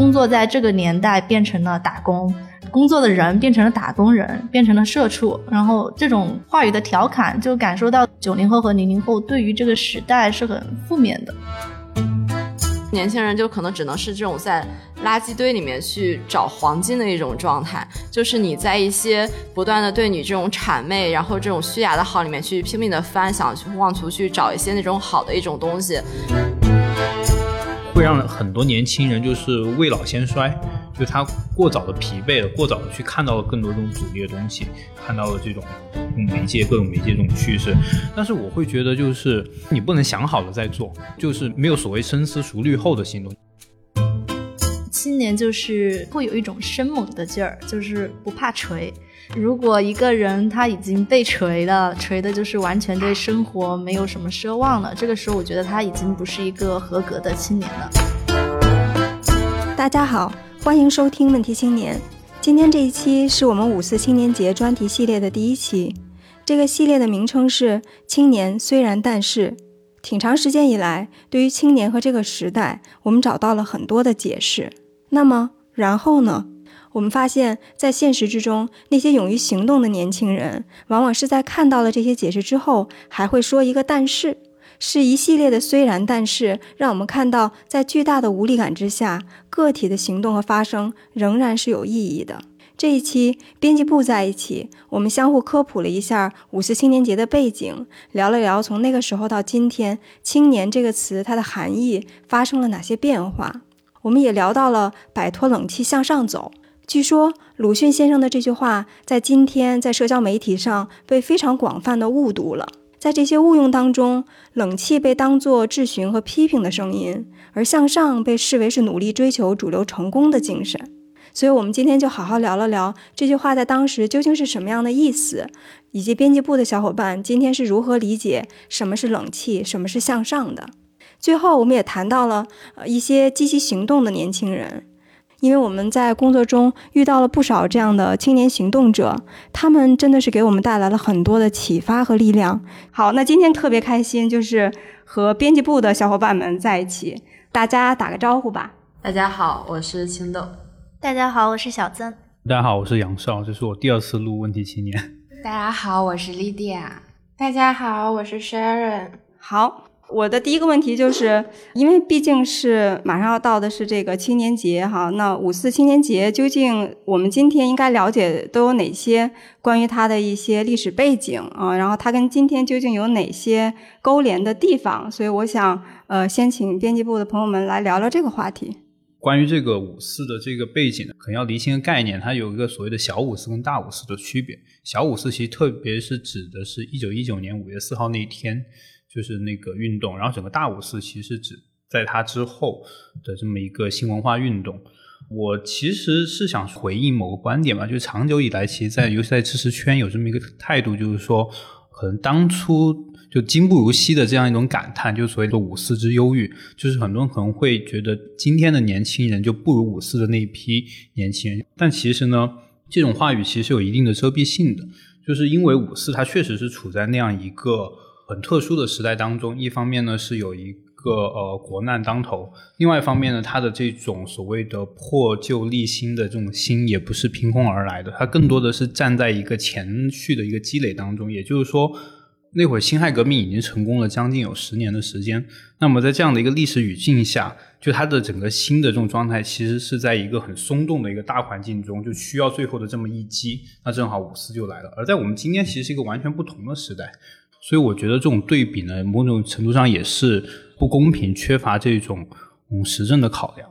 工作在这个年代变成了打工，工作的人变成了打工人，变成了社畜，然后这种话语的调侃，就感受到九零后和零零后对于这个时代是很负面的。年轻人就可能只能是这种在垃圾堆里面去找黄金的一种状态，就是你在一些不断的对你这种谄媚，然后这种虚假的好里面去拼命的翻，想去妄图去找一些那种好的一种东西，会让很多年轻人就是未老先衰。就他过早的疲惫了，过早的去看到了更多这种阻力的东西，看到了这种媒介各种媒介这种趋势。但是我会觉得，就是你不能想好了再做，就是没有所谓深思熟虑后的行动。青年就是会有一种生猛的劲儿，就是不怕锤。如果一个人他已经被锤了，锤的就是完全对生活没有什么奢望了，这个时候我觉得他已经不是一个合格的青年了。大家好。欢迎收听《问题青年》，今天这一期是我们五四青年节专题系列的第一期。这个系列的名称是《青年虽然但是》。挺长时间以来，对于青年和这个时代，我们找到了很多的解释。那么，然后呢？我们发现，在现实之中，那些勇于行动的年轻人，往往是在看到了这些解释之后，还会说一个但是。是一系列的虽然，但是让我们看到，在巨大的无力感之下，个体的行动和发声仍然是有意义的。这一期编辑部在一起，我们相互科普了一下五四青年节的背景，聊了聊从那个时候到今天“青年”这个词它的含义发生了哪些变化。我们也聊到了摆脱冷气向上走。据说鲁迅先生的这句话在今天在社交媒体上被非常广泛的误读了。在这些误用当中，冷气被当作质询和批评的声音，而向上被视为是努力追求主流成功的精神。所以，我们今天就好好聊了聊这句话在当时究竟是什么样的意思，以及编辑部的小伙伴今天是如何理解什么是冷气，什么是向上的。最后，我们也谈到了呃一些积极行动的年轻人。因为我们在工作中遇到了不少这样的青年行动者，他们真的是给我们带来了很多的启发和力量。好，那今天特别开心，就是和编辑部的小伙伴们在一起，大家打个招呼吧。大家好，我是青豆。大家好，我是小曾。大家好，我是杨少，这是我第二次录问题青年。大家好，我是莉迪亚。大家好，我是 Sharon。好。我的第一个问题就是，因为毕竟是马上要到的是这个青年节哈，那五四青年节究竟我们今天应该了解都有哪些关于它的一些历史背景啊？然后它跟今天究竟有哪些勾连的地方？所以我想，呃，先请编辑部的朋友们来聊聊这个话题。关于这个五四的这个背景，可能要厘清个概念，它有一个所谓的小五四跟大五四的区别。小五四其实特别是指的是一九一九年五月四号那一天。就是那个运动，然后整个大五四其实指在它之后的这么一个新文化运动。我其实是想回应某个观点吧，就是长久以来，其实，在尤其在知识圈有这么一个态度，就是说，可能当初就今不如昔的这样一种感叹，就是所谓的五四之忧郁，就是很多人可能会觉得今天的年轻人就不如五四的那一批年轻人。但其实呢，这种话语其实有一定的遮蔽性的，就是因为五四它确实是处在那样一个。很特殊的时代当中，一方面呢是有一个呃国难当头，另外一方面呢，他的这种所谓的破旧立新的这种心也不是凭空而来的，它更多的是站在一个前续的一个积累当中。也就是说，那会儿辛亥革命已经成功了将近有十年的时间，那么在这样的一个历史语境下，就它的整个新的这种状态，其实是在一个很松动的一个大环境中，就需要最后的这么一击，那正好五四就来了。而在我们今天，其实是一个完全不同的时代。所以我觉得这种对比呢，某种程度上也是不公平，缺乏这种嗯实证的考量。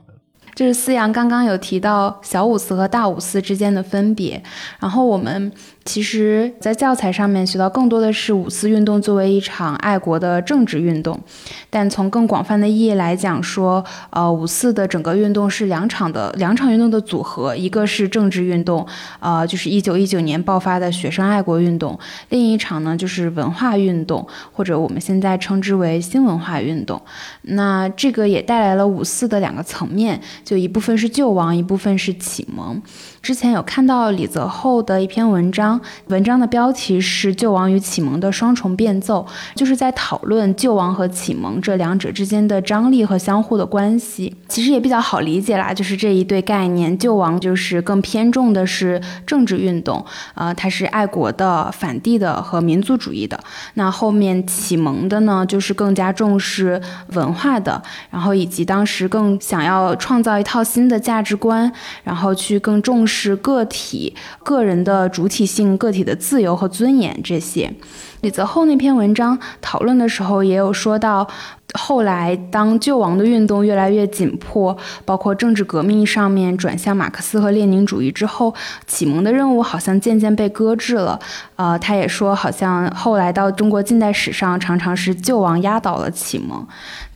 就是思阳刚刚有提到小五四和大五四之间的分别，然后我们其实，在教材上面学到更多的是五四运动作为一场爱国的政治运动，但从更广泛的意义来讲，说，呃，五四的整个运动是两场的两场运动的组合，一个是政治运动，呃，就是一九一九年爆发的学生爱国运动，另一场呢就是文化运动，或者我们现在称之为新文化运动。那这个也带来了五四的两个层面。就一部分是救亡，一部分是启蒙。之前有看到李泽厚的一篇文章，文章的标题是《救亡与启蒙的双重变奏》，就是在讨论救亡和启蒙这两者之间的张力和相互的关系。其实也比较好理解啦，就是这一对概念，救亡就是更偏重的是政治运动，呃，它是爱国的、反帝的和民族主义的。那后面启蒙的呢，就是更加重视文化的，然后以及当时更想要创造一套新的价值观，然后去更重。是个体、个人的主体性、个体的自由和尊严这些。李泽厚那篇文章讨论的时候，也有说到。后来，当救亡的运动越来越紧迫，包括政治革命上面转向马克思和列宁主义之后，启蒙的任务好像渐渐被搁置了。呃，他也说，好像后来到中国近代史上，常常是救亡压倒了启蒙。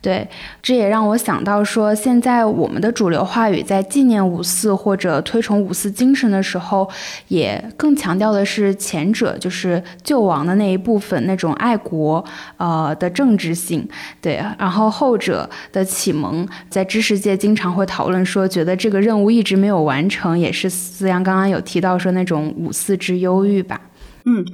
对，这也让我想到说，现在我们的主流话语在纪念五四或者推崇五四精神的时候，也更强调的是前者，就是救亡的那一部分，那种爱国呃的政治性。对。然后后者的启蒙，在知识界经常会讨论说，觉得这个任务一直没有完成，也是思阳刚刚有提到说那种五四之忧郁吧。嗯。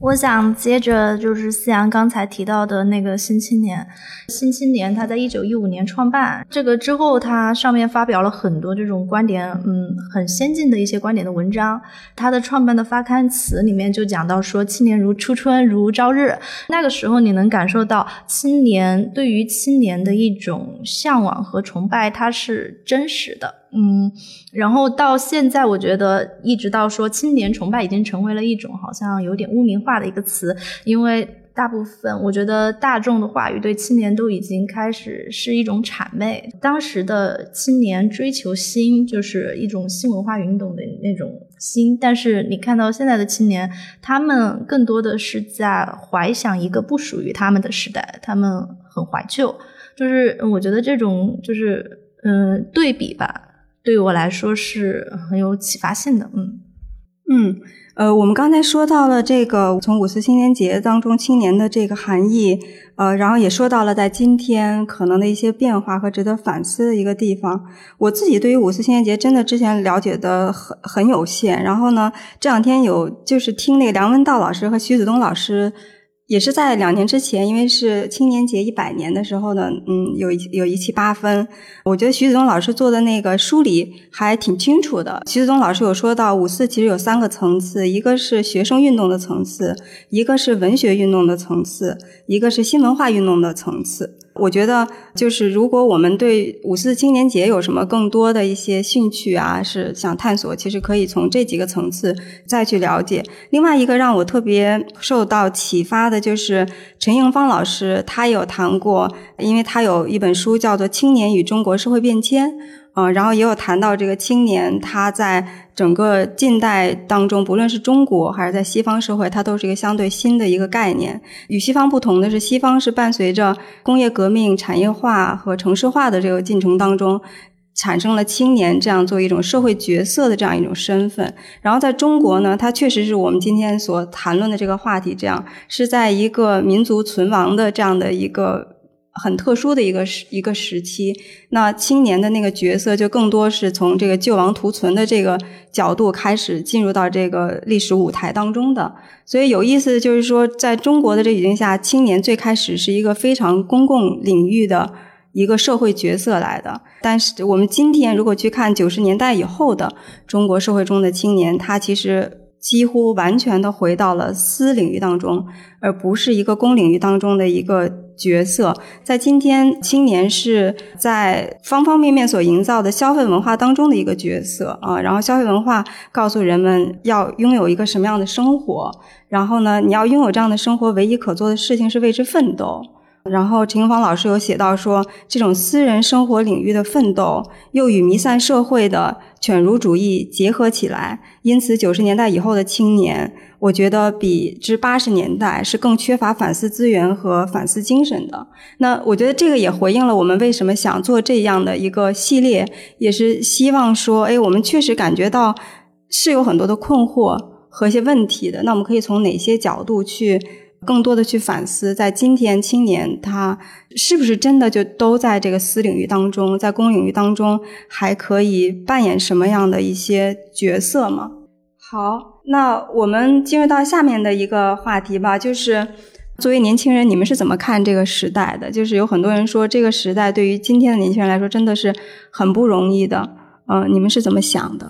我想接着就是思阳刚才提到的那个《新青年》，《新青年》它在一九一五年创办，这个之后它上面发表了很多这种观点，嗯，很先进的一些观点的文章。它的创办的发刊词里面就讲到说：“青年如初春，如朝日。”那个时候你能感受到青年对于青年的一种向往和崇拜，它是真实的。嗯，然后到现在，我觉得一直到说青年崇拜已经成为了一种好像有点污名化的一个词，因为大部分我觉得大众的话语对青年都已经开始是一种谄媚。当时的青年追求新，就是一种新文化运动的那种新，但是你看到现在的青年，他们更多的是在怀想一个不属于他们的时代，他们很怀旧，就是我觉得这种就是嗯对比吧。对我来说是很有启发性的，嗯嗯，呃，我们刚才说到了这个从五四青年节当中青年的这个含义，呃，然后也说到了在今天可能的一些变化和值得反思的一个地方。我自己对于五四青年节真的之前了解的很很有限，然后呢，这两天有就是听那个梁文道老师和徐子东老师。也是在两年之前，因为是青年节一百年的时候呢，嗯，有一有一期八分，我觉得徐子东老师做的那个梳理还挺清楚的。徐子东老师有说到，五四其实有三个层次，一个是学生运动的层次，一个是文学运动的层次，一个是新文化运动的层次。我觉得，就是如果我们对五四青年节有什么更多的一些兴趣啊，是想探索，其实可以从这几个层次再去了解。另外一个让我特别受到启发的，就是陈映芳老师，他有谈过，因为他有一本书叫做《青年与中国社会变迁》。嗯，然后也有谈到这个青年，他在整个近代当中，不论是中国还是在西方社会，它都是一个相对新的一个概念。与西方不同的是，西方是伴随着工业革命、产业化和城市化的这个进程当中，产生了青年这样做一种社会角色的这样一种身份。然后在中国呢，它确实是我们今天所谈论的这个话题，这样是在一个民族存亡的这样的一个。很特殊的一个时一个时期，那青年的那个角色就更多是从这个救亡图存的这个角度开始进入到这个历史舞台当中的。所以有意思的就是说，在中国的这语境下，青年最开始是一个非常公共领域的一个社会角色来的。但是我们今天如果去看九十年代以后的中国社会中的青年，他其实。几乎完全的回到了私领域当中，而不是一个公领域当中的一个角色。在今天，青年是在方方面面所营造的消费文化当中的一个角色啊。然后，消费文化告诉人们要拥有一个什么样的生活，然后呢，你要拥有这样的生活，唯一可做的事情是为之奋斗。然后陈英芳老师有写到说，这种私人生活领域的奋斗，又与弥散社会的犬儒主义结合起来，因此九十年代以后的青年，我觉得比之八十年代是更缺乏反思资源和反思精神的。那我觉得这个也回应了我们为什么想做这样的一个系列，也是希望说，哎，我们确实感觉到是有很多的困惑和一些问题的。那我们可以从哪些角度去？更多的去反思，在今天青年他是不是真的就都在这个私领域当中，在公领域当中还可以扮演什么样的一些角色吗？好，那我们进入到下面的一个话题吧，就是作为年轻人，你们是怎么看这个时代的？就是有很多人说，这个时代对于今天的年轻人来说真的是很不容易的。嗯、你们是怎么想的？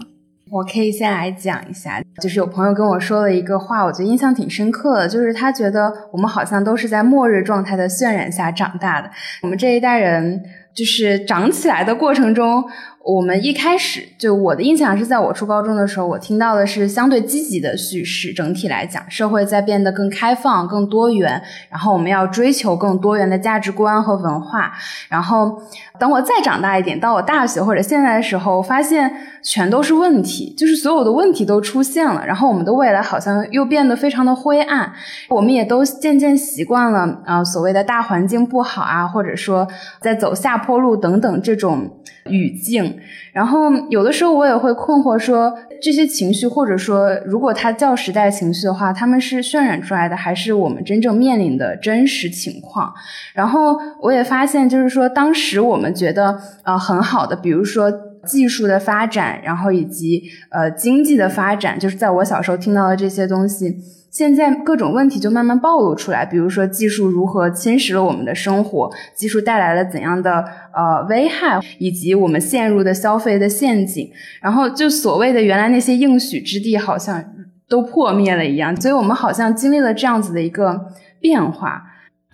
我可以先来讲一下，就是有朋友跟我说了一个话，我觉得印象挺深刻的，就是他觉得我们好像都是在末日状态的渲染下长大的，我们这一代人就是长起来的过程中。我们一开始就我的印象是在我初高中的时候，我听到的是相对积极的叙事。整体来讲，社会在变得更开放、更多元，然后我们要追求更多元的价值观和文化。然后等我再长大一点，到我大学或者现在的时候，发现全都是问题，就是所有的问题都出现了。然后我们的未来好像又变得非常的灰暗。我们也都渐渐习惯了啊、所谓的大环境不好啊，或者说在走下坡路等等这种语境。然后有的时候我也会困惑说，这些情绪或者说如果它叫时代情绪的话，他们是渲染出来的，还是我们真正面临的真实情况？然后我也发现，就是说当时我们觉得呃很好的，比如说技术的发展，然后以及呃经济的发展，就是在我小时候听到的这些东西。现在各种问题就慢慢暴露出来，比如说技术如何侵蚀了我们的生活，技术带来了怎样的呃危害，以及我们陷入的消费的陷阱。然后就所谓的原来那些应许之地，好像都破灭了一样。所以我们好像经历了这样子的一个变化。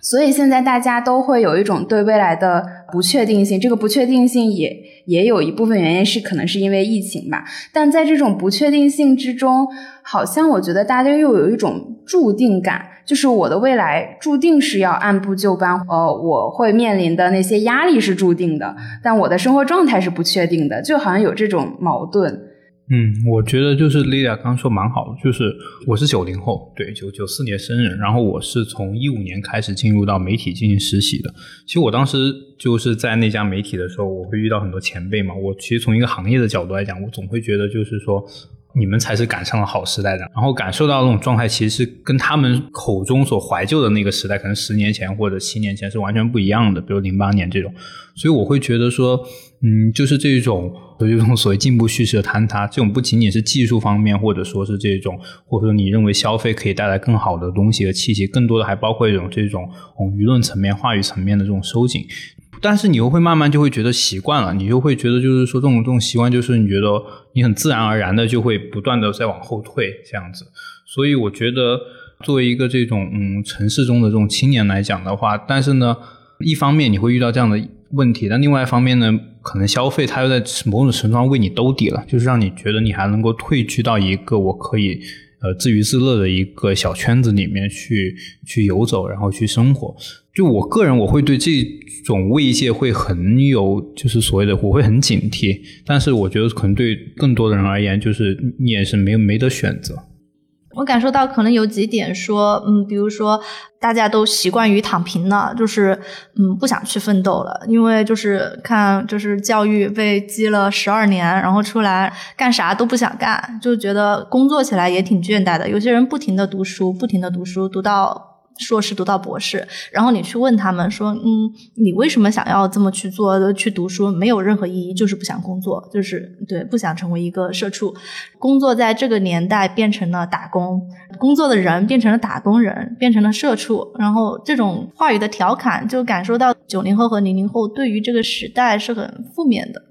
所以现在大家都会有一种对未来的不确定性，这个不确定性也也有一部分原因是可能是因为疫情吧。但在这种不确定性之中，好像我觉得大家又有一种注定感，就是我的未来注定是要按部就班，呃，我会面临的那些压力是注定的，但我的生活状态是不确定的，就好像有这种矛盾。嗯，我觉得就是莉亚刚刚说蛮好的，就是我是九零后，对，九九四年生人，然后我是从一五年开始进入到媒体进行实习的。其实我当时就是在那家媒体的时候，我会遇到很多前辈嘛。我其实从一个行业的角度来讲，我总会觉得就是说。你们才是赶上了好时代的，然后感受到那种状态，其实是跟他们口中所怀旧的那个时代，可能十年前或者七年前是完全不一样的。比如零八年这种，所以我会觉得说，嗯，就是这种有这种所谓进步叙事的坍塌，这种不仅仅是技术方面，或者说是这种，或者说你认为消费可以带来更好的东西和气息，更多的还包括一种这种嗯舆论层面、话语层面的这种收紧。但是你又会慢慢就会觉得习惯了，你就会觉得就是说这种这种习惯，就是你觉得你很自然而然的就会不断的在往后退这样子。所以我觉得作为一个这种嗯城市中的这种青年来讲的话，但是呢，一方面你会遇到这样的问题，但另外一方面呢，可能消费它又在某种程度上为你兜底了，就是让你觉得你还能够退居到一个我可以。呃，自娱自乐的一个小圈子里面去去游走，然后去生活。就我个人，我会对这种慰藉会很有，就是所谓的我会很警惕。但是我觉得可能对更多的人而言，就是你也是没没得选择。我感受到可能有几点说，嗯，比如说大家都习惯于躺平了，就是嗯不想去奋斗了，因为就是看就是教育被积了十二年，然后出来干啥都不想干，就觉得工作起来也挺倦怠的。有些人不停的读书，不停的读书，读到。硕士读到博士，然后你去问他们说，嗯，你为什么想要这么去做？去读书没有任何意义，就是不想工作，就是对不想成为一个社畜。工作在这个年代变成了打工，工作的人变成了打工人，变成了社畜。然后这种话语的调侃，就感受到九零后和零零后对于这个时代是很负面的。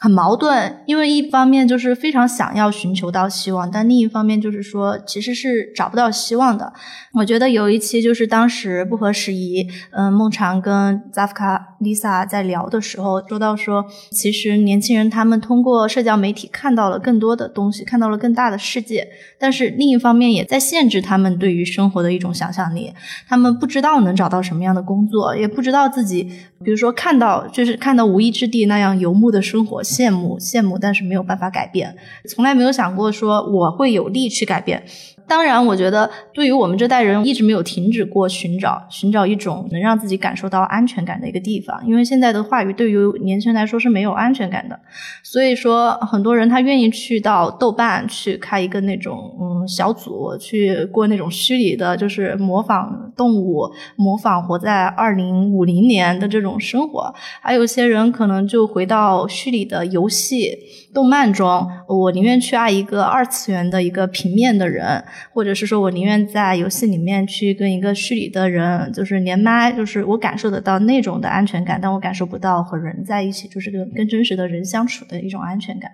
很矛盾，因为一方面就是非常想要寻求到希望，但另一方面就是说其实是找不到希望的。我觉得有一期就是当时不合时宜，嗯，孟尝跟 Zafka Lisa 在聊的时候说到说，其实年轻人他们通过社交媒体看到了更多的东西，看到了更大的世界，但是另一方面也在限制他们对于生活的一种想象力。他们不知道能找到什么样的工作，也不知道自己，比如说看到就是看到无依之地那样游牧的生活。羡慕羡慕，但是没有办法改变，从来没有想过说我会有力去改变。当然，我觉得对于我们这代人一直没有停止过寻找寻找一种能让自己感受到安全感的一个地方，因为现在的话语对于年轻人来说是没有安全感的，所以说很多人他愿意去到豆瓣去开一个那种嗯小组，去过那种虚拟的，就是模仿动物、模仿活在二零五零年的这种生活，还有些人可能就回到虚拟的游戏、动漫中，我宁愿去爱一个二次元的一个平面的人。或者是说我宁愿在游戏里面去跟一个虚拟的人就是连麦，就是我感受得到那种的安全感，但我感受不到和人在一起，就是跟跟真实的人相处的一种安全感。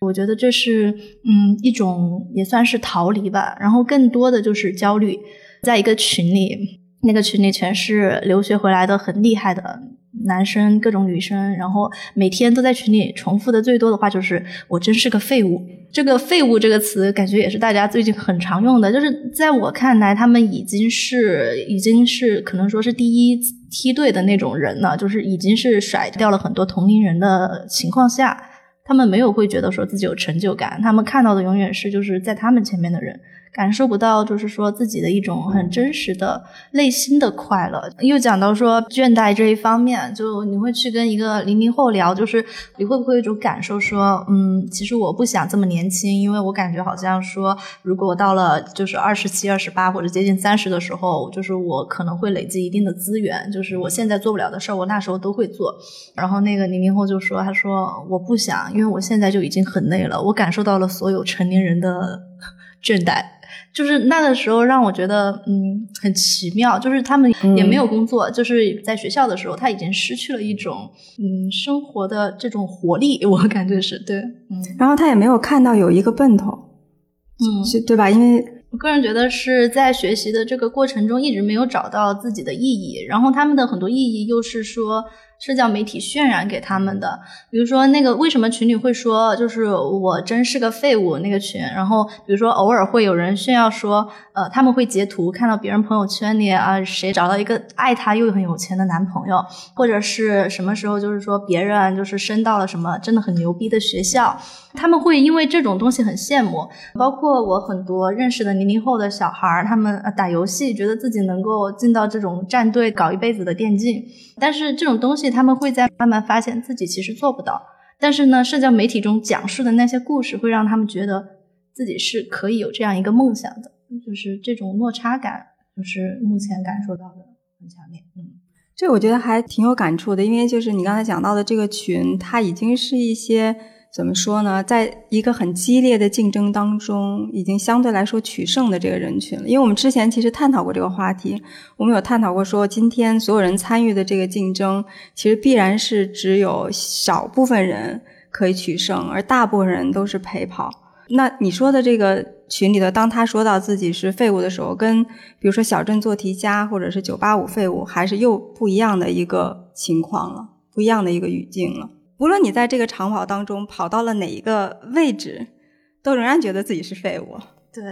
我觉得这是嗯一种也算是逃离吧，然后更多的就是焦虑，在一个群里，那个群里全是留学回来的很厉害的男生，各种女生，然后每天都在群里重复的最多的话就是我真是个废物。这个“废物”这个词，感觉也是大家最近很常用的。就是在我看来，他们已经是已经是可能说是第一梯队的那种人了，就是已经是甩掉了很多同龄人的情况下，他们没有会觉得说自己有成就感，他们看到的永远是就是在他们前面的人。感受不到，就是说自己的一种很真实的内心的快乐。又讲到说倦怠这一方面，就你会去跟一个零零后聊，就是你会不会有一种感受说，嗯，其实我不想这么年轻，因为我感觉好像说，如果我到了就是二十七、二十八或者接近三十的时候，就是我可能会累积一定的资源，就是我现在做不了的事儿，我那时候都会做。然后那个零零后就说，他说我不想，因为我现在就已经很累了，我感受到了所有成年人的 倦怠。就是那个时候让我觉得，嗯，很奇妙。就是他们也没有工作，就是在学校的时候，他已经失去了一种，嗯，生活的这种活力。我感觉是对，嗯。然后他也没有看到有一个奔头，嗯，是对吧？因为我个人觉得是在学习的这个过程中一直没有找到自己的意义。然后他们的很多意义又是说。社交媒体渲染给他们的，比如说那个为什么群里会说就是我真是个废物那个群，然后比如说偶尔会有人炫耀说，呃，他们会截图看到别人朋友圈里啊谁找到一个爱他又很有钱的男朋友，或者是什么时候就是说别人就是升到了什么真的很牛逼的学校。他们会因为这种东西很羡慕，包括我很多认识的零零后的小孩，他们打游戏觉得自己能够进到这种战队搞一辈子的电竞，但是这种东西他们会在慢慢发现自己其实做不到。但是呢，社交媒体中讲述的那些故事会让他们觉得自己是可以有这样一个梦想的，就是这种落差感，就是目前感受到的很强烈。嗯，这我觉得还挺有感触的，因为就是你刚才讲到的这个群，它已经是一些。怎么说呢？在一个很激烈的竞争当中，已经相对来说取胜的这个人群了。因为我们之前其实探讨过这个话题，我们有探讨过说，今天所有人参与的这个竞争，其实必然是只有少部分人可以取胜，而大部分人都是陪跑。那你说的这个群里头，当他说到自己是废物的时候，跟比如说小镇做题家或者是九八五废物，还是又不一样的一个情况了，不一样的一个语境了。无论你在这个长跑当中跑到了哪一个位置，都仍然觉得自己是废物。对，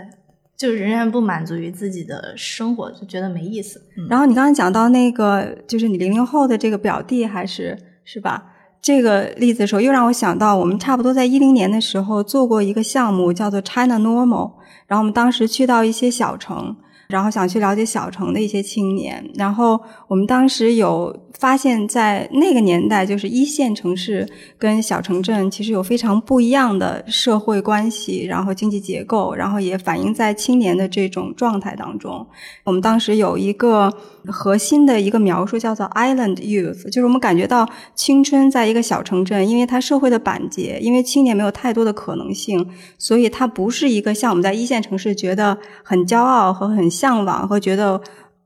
就仍然不满足于自己的生活，就觉得没意思。然后你刚才讲到那个，就是你零零后的这个表弟，还是是吧？这个例子的时候，又让我想到我们差不多在一零年的时候做过一个项目，叫做 China Normal。然后我们当时去到一些小城。然后想去了解小城的一些青年，然后我们当时有发现，在那个年代，就是一线城市跟小城镇其实有非常不一样的社会关系，然后经济结构，然后也反映在青年的这种状态当中。我们当时有一个核心的一个描述，叫做 Island Youth，就是我们感觉到青春在一个小城镇，因为它社会的板结，因为青年没有太多的可能性，所以它不是一个像我们在一线城市觉得很骄傲和很。向往和觉得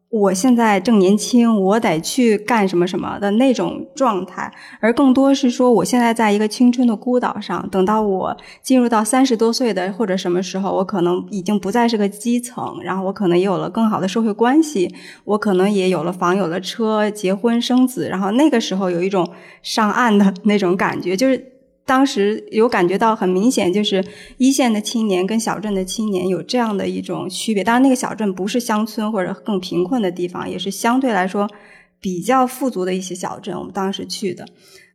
我现在正年轻，我得去干什么什么的那种状态，而更多是说，我现在在一个青春的孤岛上，等到我进入到三十多岁的或者什么时候，我可能已经不再是个基层，然后我可能也有了更好的社会关系，我可能也有了房、有了车，结婚生子，然后那个时候有一种上岸的那种感觉，就是。当时有感觉到很明显，就是一线的青年跟小镇的青年有这样的一种区别。当然，那个小镇不是乡村或者更贫困的地方，也是相对来说比较富足的一些小镇。我们当时去的，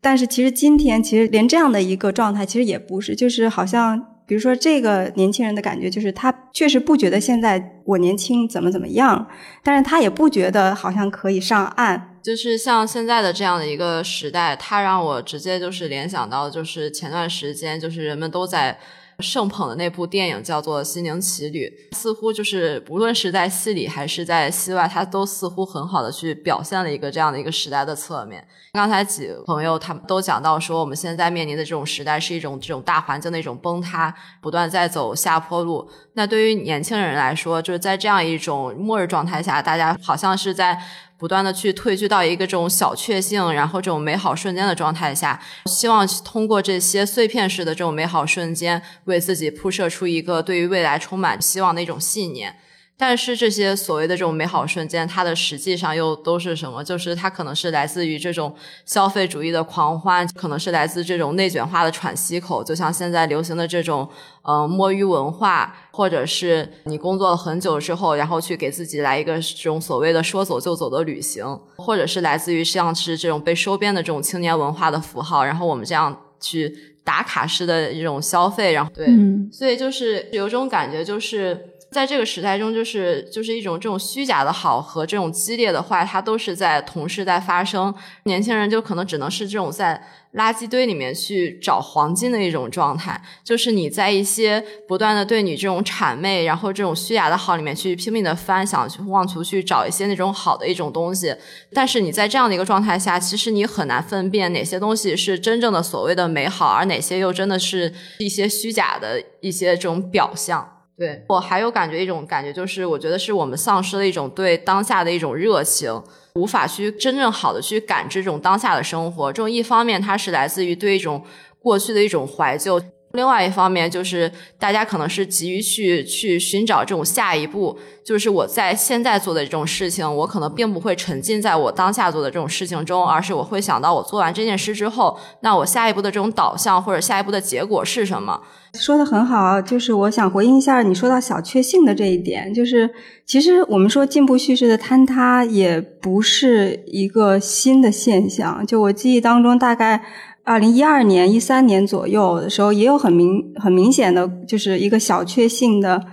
但是其实今天其实连这样的一个状态其实也不是，就是好像。比如说这个年轻人的感觉就是他确实不觉得现在我年轻怎么怎么样，但是他也不觉得好像可以上岸。就是像现在的这样的一个时代，它让我直接就是联想到，就是前段时间就是人们都在。盛捧的那部电影叫做《心灵奇旅》，似乎就是无论是在戏里还是在戏外，它都似乎很好的去表现了一个这样的一个时代的侧面。刚才几个朋友他们都讲到说，我们现在面临的这种时代是一种这种大环境的一种崩塌，不断在走下坡路。那对于年轻人来说，就是在这样一种末日状态下，大家好像是在。不断的去退居到一个这种小确幸，然后这种美好瞬间的状态下，希望通过这些碎片式的这种美好瞬间，为自己铺设出一个对于未来充满希望的一种信念。但是这些所谓的这种美好瞬间，它的实际上又都是什么？就是它可能是来自于这种消费主义的狂欢，可能是来自这种内卷化的喘息口，就像现在流行的这种嗯摸鱼文化，或者是你工作了很久之后，然后去给自己来一个这种所谓的说走就走的旅行，或者是来自于像是这种被收编的这种青年文化的符号，然后我们这样去打卡式的一种消费，然后对，所以就是有种感觉就是。在这个时代中，就是就是一种这种虚假的好和这种激烈的坏，它都是在同时在发生。年轻人就可能只能是这种在垃圾堆里面去找黄金的一种状态，就是你在一些不断的对你这种谄媚，然后这种虚假的好里面去拼命的翻，想去妄图去找一些那种好的一种东西。但是你在这样的一个状态下，其实你很难分辨哪些东西是真正的所谓的美好，而哪些又真的是一些虚假的一些这种表象。对我还有感觉一种感觉，就是我觉得是我们丧失了一种对当下的一种热情，无法去真正好的去感知这种当下的生活。这种一方面它是来自于对一种过去的一种怀旧。另外一方面，就是大家可能是急于去去寻找这种下一步，就是我在现在做的这种事情，我可能并不会沉浸在我当下做的这种事情中，而是我会想到我做完这件事之后，那我下一步的这种导向或者下一步的结果是什么？说的很好，就是我想回应一下你说到小确幸的这一点，就是其实我们说进步叙事的坍塌也不是一个新的现象，就我记忆当中大概。二零一二年、一三年左右的时候，也有很明、很明显的，就是一个小确幸的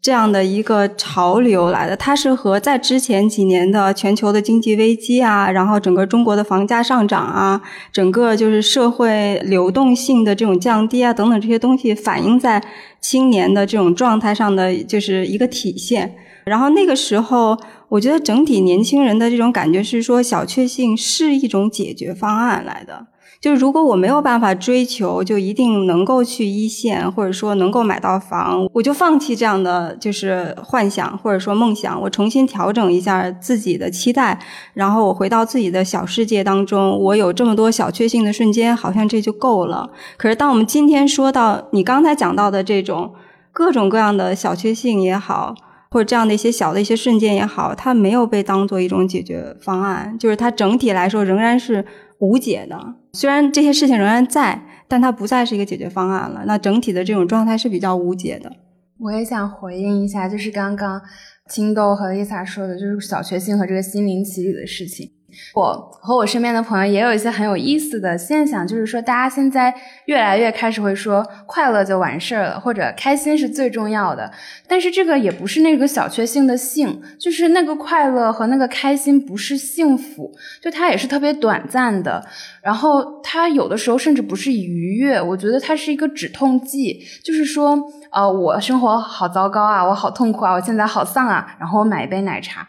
这样的一个潮流来的。它是和在之前几年的全球的经济危机啊，然后整个中国的房价上涨啊，整个就是社会流动性的这种降低啊等等这些东西反映在青年的这种状态上的，就是一个体现。然后那个时候，我觉得整体年轻人的这种感觉是说，小确幸是一种解决方案来的。就是如果我没有办法追求，就一定能够去一线，或者说能够买到房，我就放弃这样的就是幻想或者说梦想，我重新调整一下自己的期待，然后我回到自己的小世界当中，我有这么多小确幸的瞬间，好像这就够了。可是当我们今天说到你刚才讲到的这种各种各样的小确幸也好，或者这样的一些小的一些瞬间也好，它没有被当做一种解决方案，就是它整体来说仍然是。无解的，虽然这些事情仍然在，但它不再是一个解决方案了。那整体的这种状态是比较无解的。我也想回应一下，就是刚刚青豆和丽萨说的，就是小确幸和这个心灵奇旅的事情。我和我身边的朋友也有一些很有意思的现象，就是说大家现在越来越开始会说快乐就完事儿了，或者开心是最重要的。但是这个也不是那个小确幸的幸，就是那个快乐和那个开心不是幸福，就它也是特别短暂的。然后它有的时候甚至不是愉悦，我觉得它是一个止痛剂，就是说，呃，我生活好糟糕啊，我好痛苦啊，我现在好丧啊，然后我买一杯奶茶。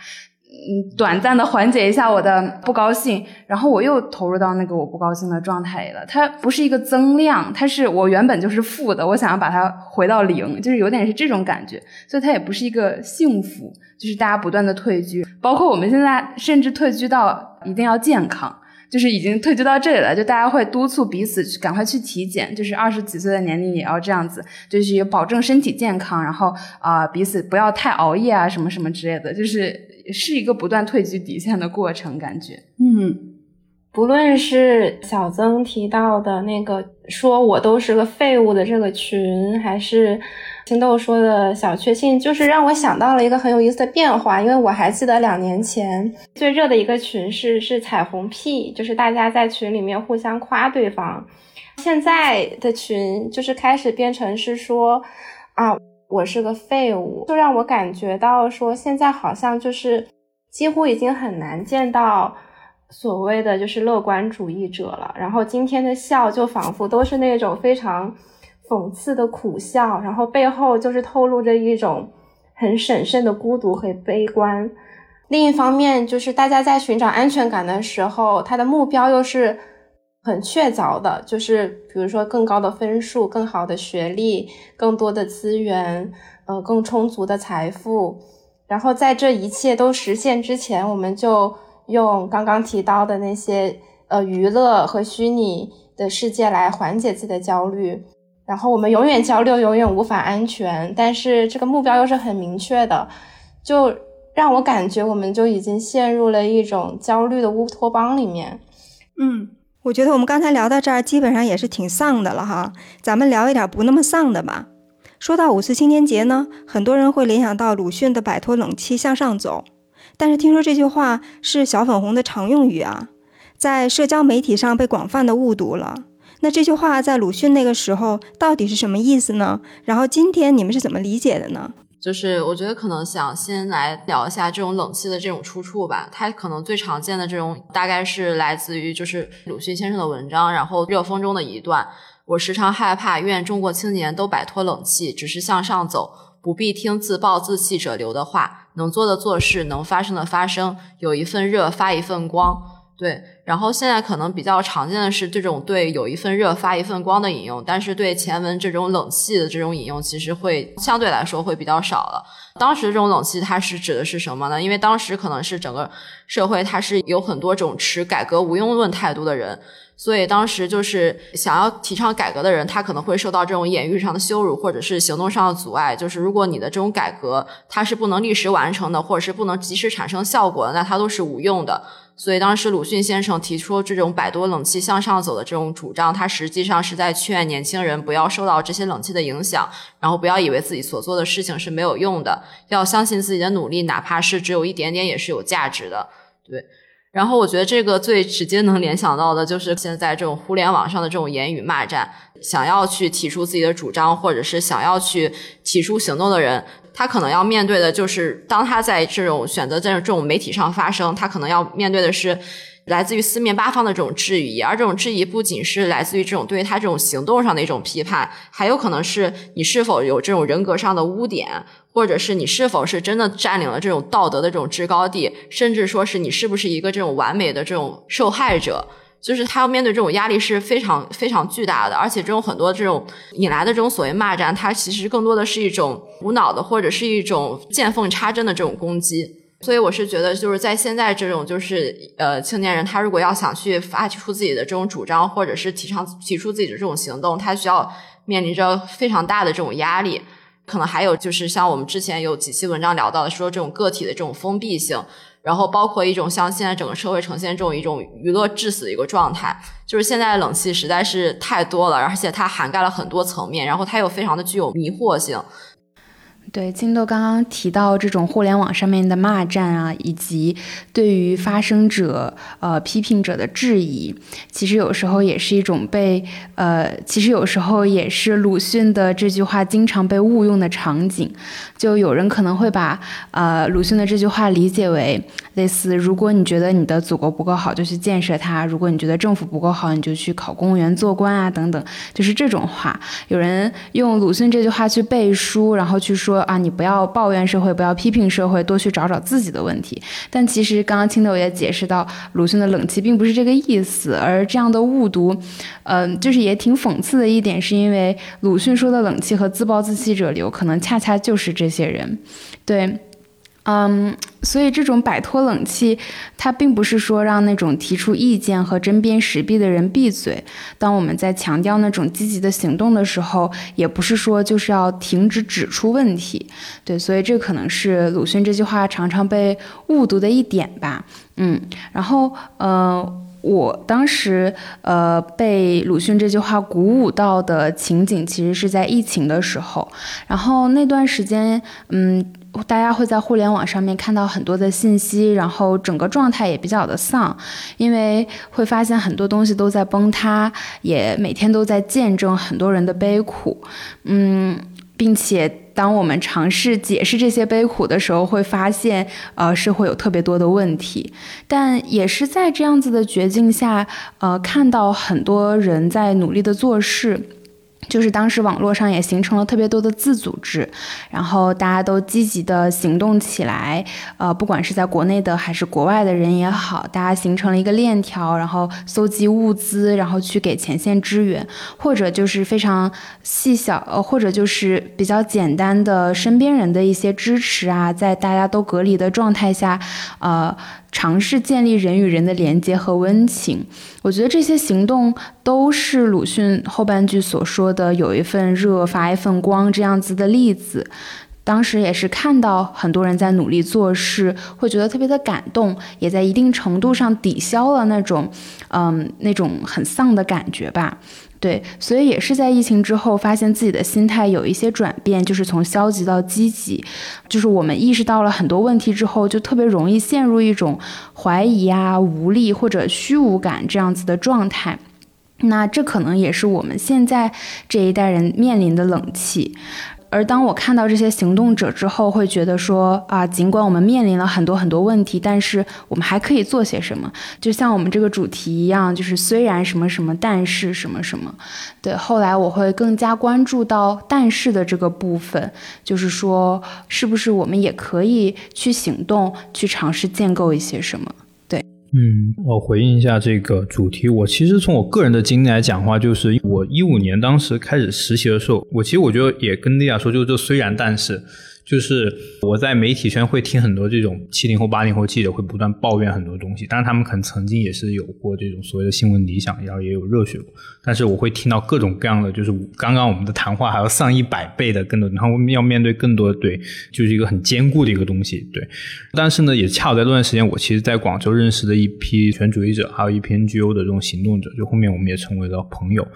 嗯，短暂的缓解一下我的不高兴，然后我又投入到那个我不高兴的状态里了。它不是一个增量，它是我原本就是负的，我想要把它回到零，就是有点是这种感觉。所以它也不是一个幸福，就是大家不断的退居，包括我们现在甚至退居到一定要健康，就是已经退居到这里了。就大家会督促彼此去赶快去体检，就是二十几岁的年龄也要这样子，就是保证身体健康，然后啊彼此不要太熬夜啊什么什么之类的，就是。是一个不断退居底线的过程，感觉。嗯，不论是小曾提到的那个说我都是个废物的这个群，还是青豆说的小确幸，就是让我想到了一个很有意思的变化。因为我还记得两年前最热的一个群是是彩虹屁，就是大家在群里面互相夸对方。现在的群就是开始变成是说啊，我是个废物，就让我感觉到说现在好像就是几乎已经很难见到。所谓的就是乐观主义者了，然后今天的笑就仿佛都是那种非常讽刺的苦笑，然后背后就是透露着一种很审慎的孤独和悲观。另一方面，就是大家在寻找安全感的时候，他的目标又是很确凿的，就是比如说更高的分数、更好的学历、更多的资源、呃更充足的财富。然后在这一切都实现之前，我们就。用刚刚提到的那些呃娱乐和虚拟的世界来缓解自己的焦虑，然后我们永远焦虑，永远无法安全，但是这个目标又是很明确的，就让我感觉我们就已经陷入了一种焦虑的乌托邦里面。嗯，我觉得我们刚才聊到这儿，基本上也是挺丧的了哈，咱们聊一点不那么丧的吧。说到五四青年节呢，很多人会联想到鲁迅的“摆脱冷气向上走”。但是听说这句话是小粉红的常用语啊，在社交媒体上被广泛的误读了。那这句话在鲁迅那个时候到底是什么意思呢？然后今天你们是怎么理解的呢？就是我觉得可能想先来聊一下这种冷气的这种出处吧。它可能最常见的这种大概是来自于就是鲁迅先生的文章，然后热风中的一段。我时常害怕，愿中国青年都摆脱冷气，只是向上走，不必听自暴自弃者流的话。能做的做事，能发生的发生，有一份热发一份光，对。然后现在可能比较常见的是这种对有一份热发一份光的引用，但是对前文这种冷气的这种引用，其实会相对来说会比较少了。当时这种冷气它是指的是什么呢？因为当时可能是整个社会它是有很多种持改革无用论态度的人。所以当时就是想要提倡改革的人，他可能会受到这种言语上的羞辱，或者是行动上的阻碍。就是如果你的这种改革它是不能立时完成的，或者是不能及时产生效果的，那它都是无用的。所以当时鲁迅先生提出这种摆脱冷气向上走的这种主张，他实际上是在劝年轻人不要受到这些冷气的影响，然后不要以为自己所做的事情是没有用的，要相信自己的努力，哪怕是只有一点点也是有价值的。对。然后我觉得这个最直接能联想到的就是现在这种互联网上的这种言语骂战，想要去提出自己的主张，或者是想要去提出行动的人，他可能要面对的就是，当他在这种选择在这种媒体上发声，他可能要面对的是。来自于四面八方的这种质疑，而这种质疑不仅是来自于这种对于他这种行动上的一种批判，还有可能是你是否有这种人格上的污点，或者是你是否是真的占领了这种道德的这种制高地，甚至说是你是不是一个这种完美的这种受害者，就是他要面对这种压力是非常非常巨大的，而且这种很多这种引来的这种所谓骂战，它其实更多的是一种无脑的或者是一种见缝插针的这种攻击。所以我是觉得，就是在现在这种就是呃青年人，他如果要想去发出自己的这种主张，或者是提倡提出自己的这种行动，他需要面临着非常大的这种压力。可能还有就是像我们之前有几期文章聊到的，说这种个体的这种封闭性，然后包括一种像现在整个社会呈现这种一种娱乐致死的一个状态，就是现在冷气实在是太多了，而且它涵盖了很多层面，然后它又非常的具有迷惑性。对，金豆刚刚提到这种互联网上面的骂战啊，以及对于发声者、呃批评者的质疑，其实有时候也是一种被呃，其实有时候也是鲁迅的这句话经常被误用的场景。就有人可能会把呃鲁迅的这句话理解为类似：如果你觉得你的祖国不够好，就去建设它；如果你觉得政府不够好，你就去考公务员做官啊，等等，就是这种话。有人用鲁迅这句话去背书，然后去说。啊，你不要抱怨社会，不要批评社会，多去找找自己的问题。但其实刚刚青豆也解释到，鲁迅的冷气并不是这个意思，而这样的误读，嗯，就是也挺讽刺的一点，是因为鲁迅说的冷气和自暴自弃者流，可能恰恰就是这些人，对。嗯，所以这种摆脱冷气，它并不是说让那种提出意见和针砭时弊的人闭嘴。当我们在强调那种积极的行动的时候，也不是说就是要停止指出问题。对，所以这可能是鲁迅这句话常常被误读的一点吧。嗯，然后，呃。我当时呃被鲁迅这句话鼓舞到的情景，其实是在疫情的时候，然后那段时间，嗯，大家会在互联网上面看到很多的信息，然后整个状态也比较的丧，因为会发现很多东西都在崩塌，也每天都在见证很多人的悲苦，嗯，并且。当我们尝试解释这些悲苦的时候，会发现，呃，是会有特别多的问题。但也是在这样子的绝境下，呃，看到很多人在努力的做事。就是当时网络上也形成了特别多的自组织，然后大家都积极的行动起来，呃，不管是在国内的还是国外的人也好，大家形成了一个链条，然后搜集物资，然后去给前线支援，或者就是非常细小，呃，或者就是比较简单的身边人的一些支持啊，在大家都隔离的状态下，呃。尝试建立人与人的连接和温情，我觉得这些行动都是鲁迅后半句所说的“有一份热，发一份光”这样子的例子。当时也是看到很多人在努力做事，会觉得特别的感动，也在一定程度上抵消了那种，嗯，那种很丧的感觉吧。对，所以也是在疫情之后，发现自己的心态有一些转变，就是从消极到积极。就是我们意识到了很多问题之后，就特别容易陷入一种怀疑啊、无力或者虚无感这样子的状态。那这可能也是我们现在这一代人面临的冷气。而当我看到这些行动者之后，会觉得说啊，尽管我们面临了很多很多问题，但是我们还可以做些什么？就像我们这个主题一样，就是虽然什么什么，但是什么什么。对，后来我会更加关注到但是的这个部分，就是说，是不是我们也可以去行动，去尝试建构一些什么？嗯，我回应一下这个主题。我其实从我个人的经历来讲的话，就是我一五年当时开始实习的时候，我其实我觉得也跟丽亚说，就就虽然但是。就是我在媒体圈会听很多这种七零后、八零后记者会不断抱怨很多东西，当然他们可能曾经也是有过这种所谓的新闻理想，然后也有热血过。但是我会听到各种各样的，就是刚刚我们的谈话还要上一百倍的更多，然后我们要面对更多的对，就是一个很坚固的一个东西。对，但是呢，也恰好在这段时间，我其实在广州认识的一批全主义者，还有一批 NGO 的这种行动者，就后面我们也成为了朋友。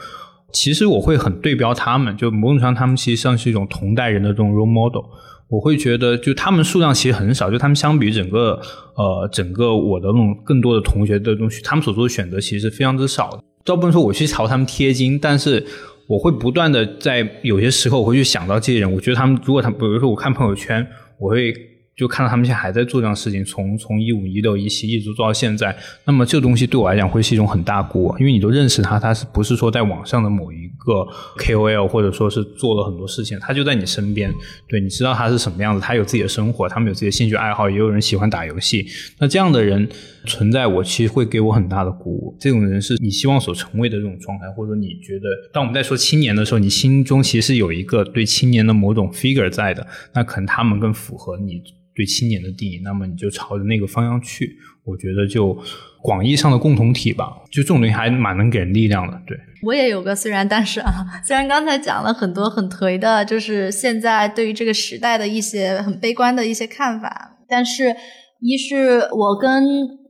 其实我会很对标他们，就某种程度上，他们其实像是一种同代人的这种 role model。我会觉得，就他们数量其实很少，就他们相比于整个呃整个我的那种更多的同学的东西，他们所做的选择其实非常之少。倒不能说我去朝他们贴金，但是我会不断的在有些时候我会去想到这些人。我觉得他们如果他比如说我看朋友圈，我会。就看到他们现在还在做这样事情，从从一五一六一七一直做到现在。那么这个东西对我来讲会是一种很大锅，因为你都认识他，他是不是说在网上的某一个 KOL，或者说是做了很多事情，他就在你身边，对你知道他是什么样子，他有自己的生活，他们有自己的兴趣爱好，也有人喜欢打游戏。那这样的人存在，我其实会给我很大的鼓舞。这种人是你希望所成为的这种状态，或者说你觉得，当我们在说青年的时候，你心中其实有一个对青年的某种 figure 在的，那可能他们更符合你。对青年的定义，那么你就朝着那个方向去，我觉得就广义上的共同体吧，就这种东西还蛮能给人力量的。对我也有个虽然但是啊，虽然刚才讲了很多很颓的，就是现在对于这个时代的一些很悲观的一些看法，但是一是我跟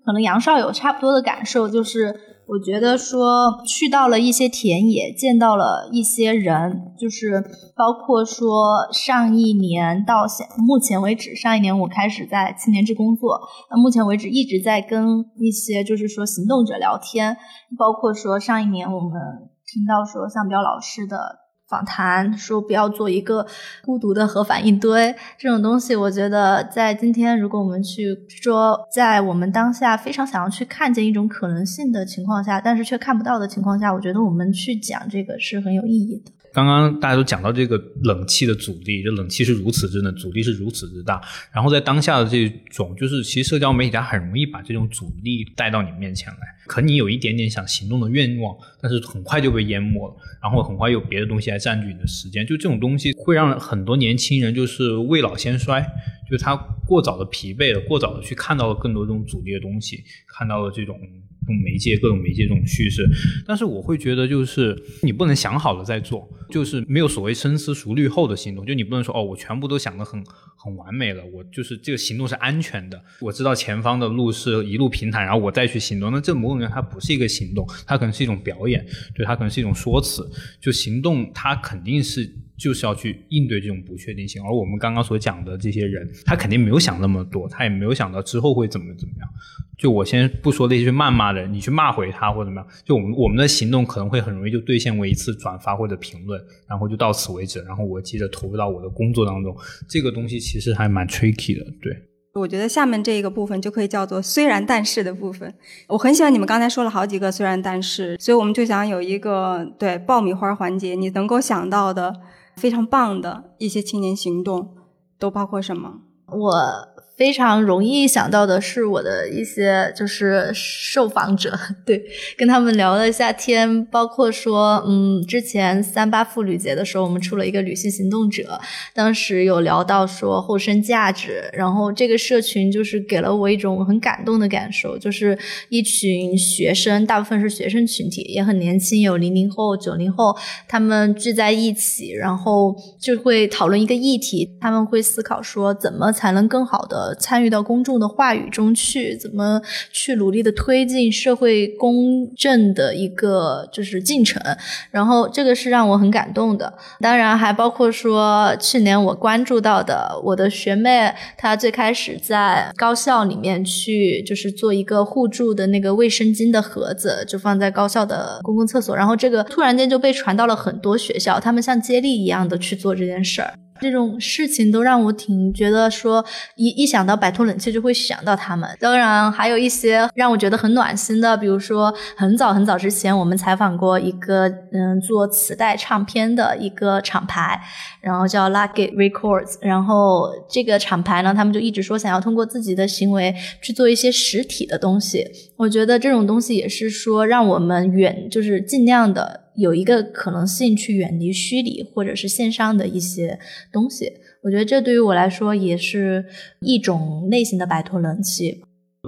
可能杨少有差不多的感受，就是。我觉得说去到了一些田野，见到了一些人，就是包括说上一年到现目前为止，上一年我开始在青年志工作，那目前为止一直在跟一些就是说行动者聊天，包括说上一年我们听到说向彪老师的。访谈说不要做一个孤独的核反应堆，这种东西，我觉得在今天，如果我们去说，在我们当下非常想要去看见一种可能性的情况下，但是却看不到的情况下，我觉得我们去讲这个是很有意义的。刚刚大家都讲到这个冷气的阻力，这冷气是如此之冷，阻力是如此之大。然后在当下的这种，就是其实社交媒体它很容易把这种阻力带到你面前来。可你有一点点想行动的愿望，但是很快就被淹没了，然后很快有别的东西来占据你的时间。就这种东西会让很多年轻人就是未老先衰，就是他过早的疲惫了，过早的去看到了更多这种阻力的东西，看到了这种用媒介各种媒介这种叙事，但是我会觉得就是你不能想好了再做，就是没有所谓深思熟虑后的行动，就你不能说哦，我全部都想得很很完美了，我就是这个行动是安全的，我知道前方的路是一路平坦，然后我再去行动，那这某种意义上它不是一个行动，它可能是一种表演，对，它可能是一种说辞，就行动它肯定是。就是要去应对这种不确定性，而我们刚刚所讲的这些人，他肯定没有想那么多，他也没有想到之后会怎么怎么样。就我先不说那些谩骂的人，你去骂回他或者怎么样，就我们我们的行动可能会很容易就兑现为一次转发或者评论，然后就到此为止，然后我接着投入到我的工作当中。这个东西其实还蛮 tricky 的，对。我觉得下面这一个部分就可以叫做“虽然但是”的部分。我很喜欢你们刚才说了好几个“虽然但是”，所以我们就想有一个对爆米花环节，你能够想到的。非常棒的一些青年行动都包括什么？我。非常容易想到的是我的一些就是受访者，对，跟他们聊了一下天，包括说，嗯，之前三八妇女节的时候，我们出了一个女性行动者，当时有聊到说后生价值，然后这个社群就是给了我一种很感动的感受，就是一群学生，大部分是学生群体，也很年轻，有零零后、九零后，他们聚在一起，然后就会讨论一个议题，他们会思考说怎么才能更好的。参与到公众的话语中去，怎么去努力的推进社会公正的一个就是进程，然后这个是让我很感动的。当然还包括说，去年我关注到的我的学妹，她最开始在高校里面去就是做一个互助的那个卫生巾的盒子，就放在高校的公共厕所，然后这个突然间就被传到了很多学校，他们像接力一样的去做这件事儿。这种事情都让我挺觉得说，一一想到摆脱冷气就会想到他们。当然还有一些让我觉得很暖心的，比如说很早很早之前我们采访过一个嗯做磁带唱片的一个厂牌，然后叫 Lucky Records。然后这个厂牌呢，他们就一直说想要通过自己的行为去做一些实体的东西。我觉得这种东西也是说让我们远就是尽量的。有一个可能性去远离虚拟或者是线上的一些东西，我觉得这对于我来说也是一种类型的摆脱冷气。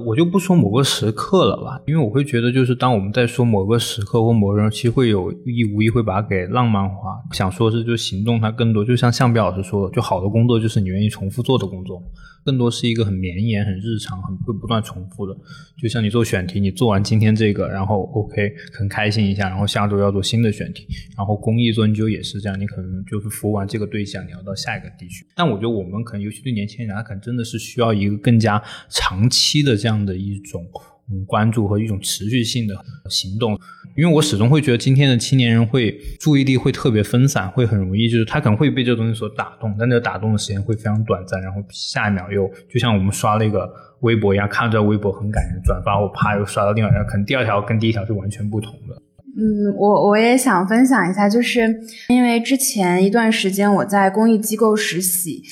我就不说某个时刻了吧，因为我会觉得，就是当我们在说某个时刻或某人，其实会有意无意会把它给浪漫化。想说是，就行动它更多，就像向彪老师说的，就好的工作就是你愿意重复做的工作。更多是一个很绵延、很日常、很会不断重复的，就像你做选题，你做完今天这个，然后 OK 很开心一下，然后下周要做新的选题，然后公益做研究也是这样，你可能就是服务完这个对象，你要到下一个地区。但我觉得我们可能，尤其对年轻人，他可能真的是需要一个更加长期的这样的一种。嗯，关注和一种持续性的行动，因为我始终会觉得今天的青年人会注意力会特别分散，会很容易就是他可能会被这东西所打动，但这个打动的时间会非常短暂，然后下一秒又就像我们刷那个微博一样，看到这微博很感人，转发我啪又刷到另外一条，可能第二条跟第一条是完全不同的。嗯，我我也想分享一下，就是因为之前一段时间我在公益机构实习。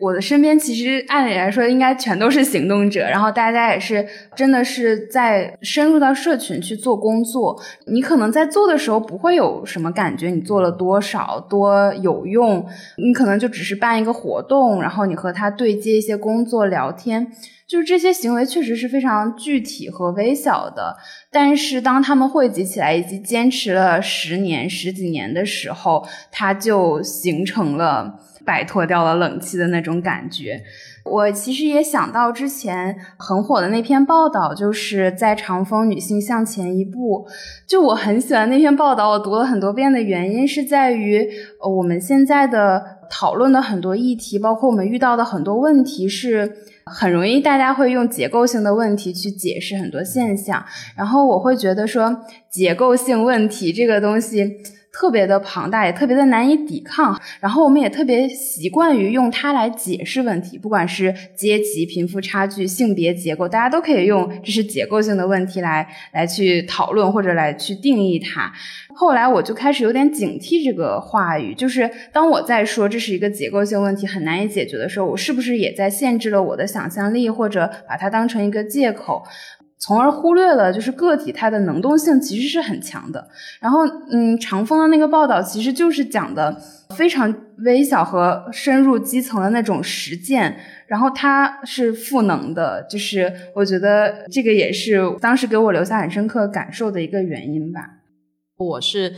我的身边其实按理来说应该全都是行动者，然后大家也是真的是在深入到社群去做工作。你可能在做的时候不会有什么感觉，你做了多少多有用，你可能就只是办一个活动，然后你和他对接一些工作聊天，就是这些行为确实是非常具体和微小的。但是当他们汇集起来，以及坚持了十年十几年的时候，它就形成了。摆脱掉了冷气的那种感觉，我其实也想到之前很火的那篇报道，就是在长风女性向前一步。就我很喜欢那篇报道，我读了很多遍的原因是在于，呃，我们现在的讨论的很多议题，包括我们遇到的很多问题，是很容易大家会用结构性的问题去解释很多现象，然后我会觉得说结构性问题这个东西。特别的庞大，也特别的难以抵抗。然后我们也特别习惯于用它来解释问题，不管是阶级、贫富差距、性别结构，大家都可以用这是结构性的问题来来去讨论或者来去定义它。后来我就开始有点警惕这个话语，就是当我在说这是一个结构性问题很难以解决的时候，我是不是也在限制了我的想象力，或者把它当成一个借口？从而忽略了就是个体它的能动性其实是很强的。然后，嗯，长风的那个报道其实就是讲的非常微小和深入基层的那种实践。然后它是赋能的，就是我觉得这个也是当时给我留下很深刻感受的一个原因吧。我是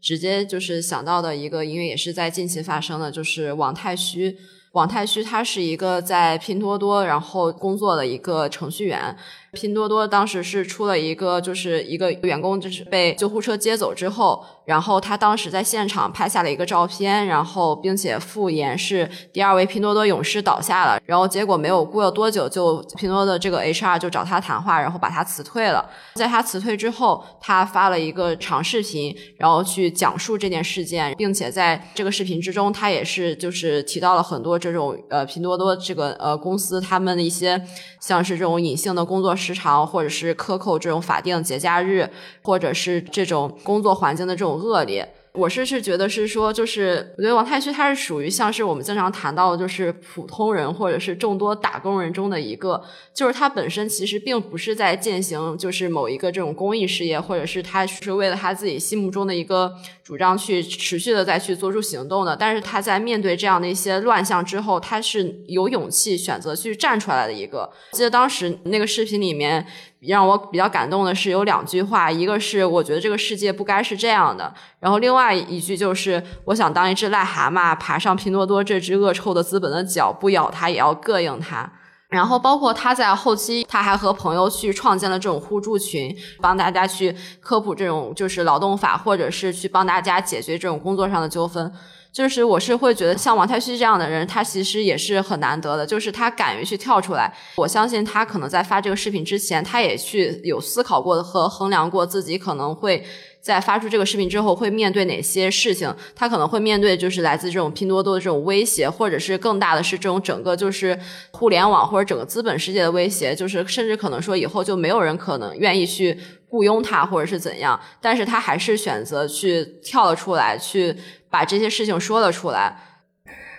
直接就是想到的一个，因为也是在近期发生的，就是王太虚。王太虚他是一个在拼多多然后工作的一个程序员。拼多多当时是出了一个，就是一个员工就是被救护车接走之后，然后他当时在现场拍下了一个照片，然后并且复言是第二位拼多多勇士倒下了，然后结果没有过多久，就拼多多的这个 HR 就找他谈话，然后把他辞退了。在他辞退之后，他发了一个长视频，然后去讲述这件事件，并且在这个视频之中，他也是就是提到了很多这种呃拼多多这个呃公司他们的一些像是这种隐性的工作。时长，或者是克扣这种法定节假日，或者是这种工作环境的这种恶劣。我是是觉得是说，就是我觉得王太虚他是属于像是我们经常谈到的，就是普通人或者是众多打工人中的一个，就是他本身其实并不是在践行就是某一个这种公益事业，或者是他是为了他自己心目中的一个主张去持续的再去做出行动的，但是他在面对这样的一些乱象之后，他是有勇气选择去站出来的一个。记得当时那个视频里面。让我比较感动的是有两句话，一个是我觉得这个世界不该是这样的，然后另外一句就是我想当一只癞蛤蟆，爬上拼多多这只恶臭的资本的脚，不咬它也要膈应它。然后包括他在后期，他还和朋友去创建了这种互助群，帮大家去科普这种就是劳动法，或者是去帮大家解决这种工作上的纠纷。就是我是会觉得像王太虚这样的人，他其实也是很难得的。就是他敢于去跳出来，我相信他可能在发这个视频之前，他也去有思考过和衡量过自己可能会在发出这个视频之后会面对哪些事情。他可能会面对就是来自这种拼多多的这种威胁，或者是更大的是这种整个就是互联网或者整个资本世界的威胁。就是甚至可能说以后就没有人可能愿意去雇佣他或者是怎样，但是他还是选择去跳了出来去。把这些事情说了出来，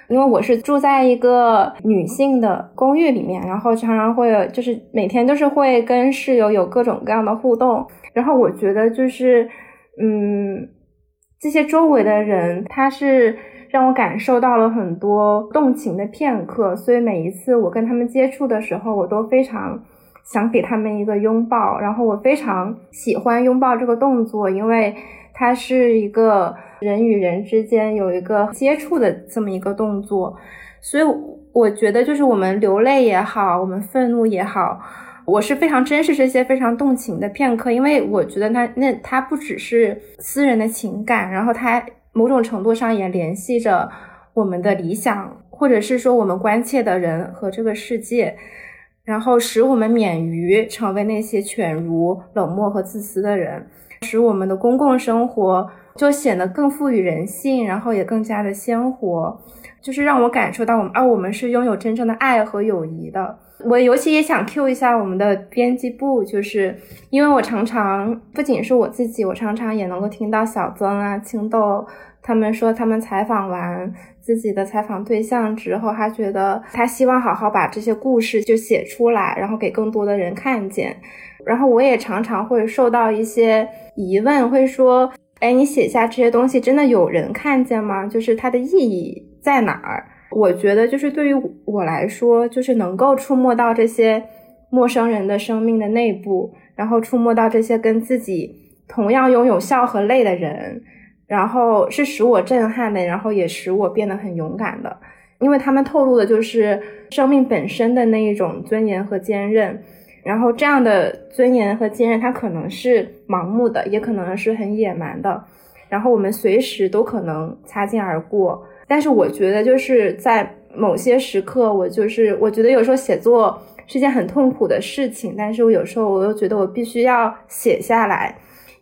因为我是住在一个女性的公寓里面，然后常常会就是每天都是会跟室友有各种各样的互动，然后我觉得就是嗯，这些周围的人，他是让我感受到了很多动情的片刻，所以每一次我跟他们接触的时候，我都非常想给他们一个拥抱，然后我非常喜欢拥抱这个动作，因为它是一个。人与人之间有一个接触的这么一个动作，所以我觉得就是我们流泪也好，我们愤怒也好，我是非常珍视这些非常动情的片刻，因为我觉得那那它不只是私人的情感，然后它某种程度上也联系着我们的理想，或者是说我们关切的人和这个世界，然后使我们免于成为那些犬儒、冷漠和自私的人，使我们的公共生活。就显得更富于人性，然后也更加的鲜活，就是让我感受到我们啊，我们是拥有真正的爱和友谊的。我尤其也想 Q 一下我们的编辑部，就是因为我常常不仅是我自己，我常常也能够听到小曾啊、青豆他们说，他们采访完自己的采访对象之后，他觉得他希望好好把这些故事就写出来，然后给更多的人看见。然后我也常常会受到一些疑问，会说。哎，你写下这些东西，真的有人看见吗？就是它的意义在哪儿？我觉得，就是对于我来说，就是能够触摸到这些陌生人的生命的内部，然后触摸到这些跟自己同样拥有笑和泪的人，然后是使我震撼的，然后也使我变得很勇敢的，因为他们透露的就是生命本身的那一种尊严和坚韧。然后这样的尊严和坚韧，它可能是盲目的，也可能是很野蛮的。然后我们随时都可能擦肩而过。但是我觉得，就是在某些时刻，我就是我觉得有时候写作是件很痛苦的事情。但是我有时候我又觉得我必须要写下来，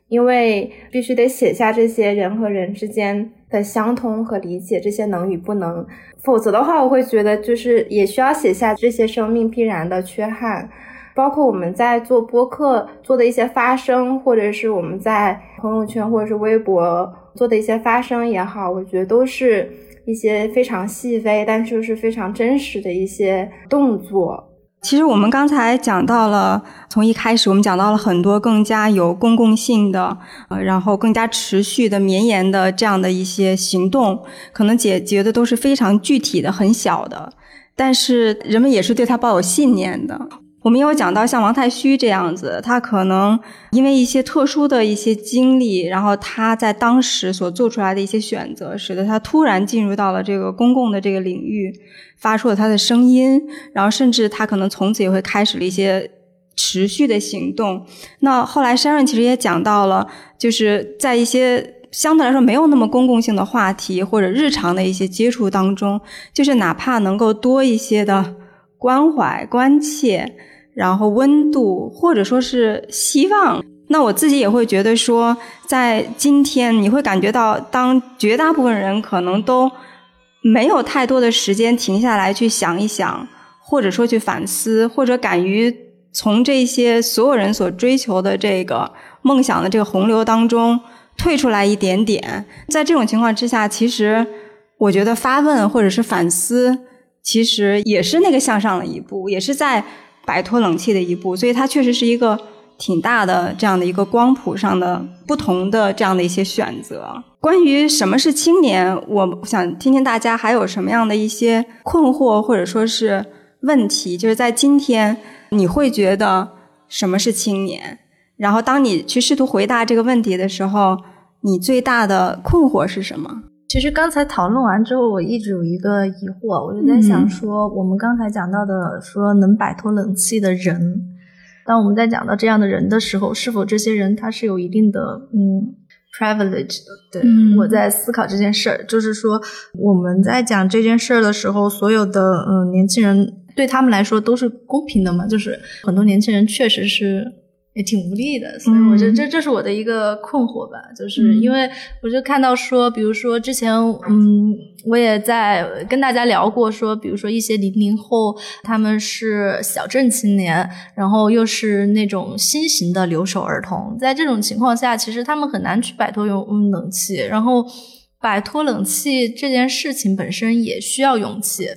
因为必须得写下这些人和人之间的相通和理解，这些能与不能。否则的话，我会觉得就是也需要写下这些生命必然的缺憾。包括我们在做播客做的一些发声，或者是我们在朋友圈或者是微博做的一些发声也好，我觉得都是一些非常细微，但是又是非常真实的一些动作。其实我们刚才讲到了，从一开始我们讲到了很多更加有公共性的，呃，然后更加持续的、绵延的这样的一些行动，可能解决的都是非常具体的、很小的，但是人们也是对他抱有信念的。我们有讲到像王太虚这样子，他可能因为一些特殊的一些经历，然后他在当时所做出来的一些选择，使得他突然进入到了这个公共的这个领域，发出了他的声音，然后甚至他可能从此也会开始了一些持续的行动。那后来山润其实也讲到了，就是在一些相对来说没有那么公共性的话题或者日常的一些接触当中，就是哪怕能够多一些的关怀、关切。然后温度，或者说是希望，那我自己也会觉得说，在今天你会感觉到，当绝大部分人可能都没有太多的时间停下来去想一想，或者说去反思，或者敢于从这些所有人所追求的这个梦想的这个洪流当中退出来一点点，在这种情况之下，其实我觉得发问或者是反思，其实也是那个向上的一步，也是在。摆脱冷气的一步，所以它确实是一个挺大的这样的一个光谱上的不同的这样的一些选择。关于什么是青年，我想听听大家还有什么样的一些困惑或者说是问题，就是在今天你会觉得什么是青年？然后当你去试图回答这个问题的时候，你最大的困惑是什么？其实刚才讨论完之后，我一直有一个疑惑，我就在想说，我们刚才讲到的说能摆脱冷气的人，当我们在讲到这样的人的时候，是否这些人他是有一定的嗯 privilege 的？对，我在思考这件事儿，就是说我们在讲这件事儿的时候，所有的嗯年轻人对他们来说都是公平的嘛？就是很多年轻人确实是。也挺无力的，所以我觉得这这是我的一个困惑吧，就是因为我就看到说，比如说之前，嗯，我也在跟大家聊过，说比如说一些零零后，他们是小镇青年，然后又是那种新型的留守儿童，在这种情况下，其实他们很难去摆脱用冷气，然后摆脱冷气这件事情本身也需要勇气。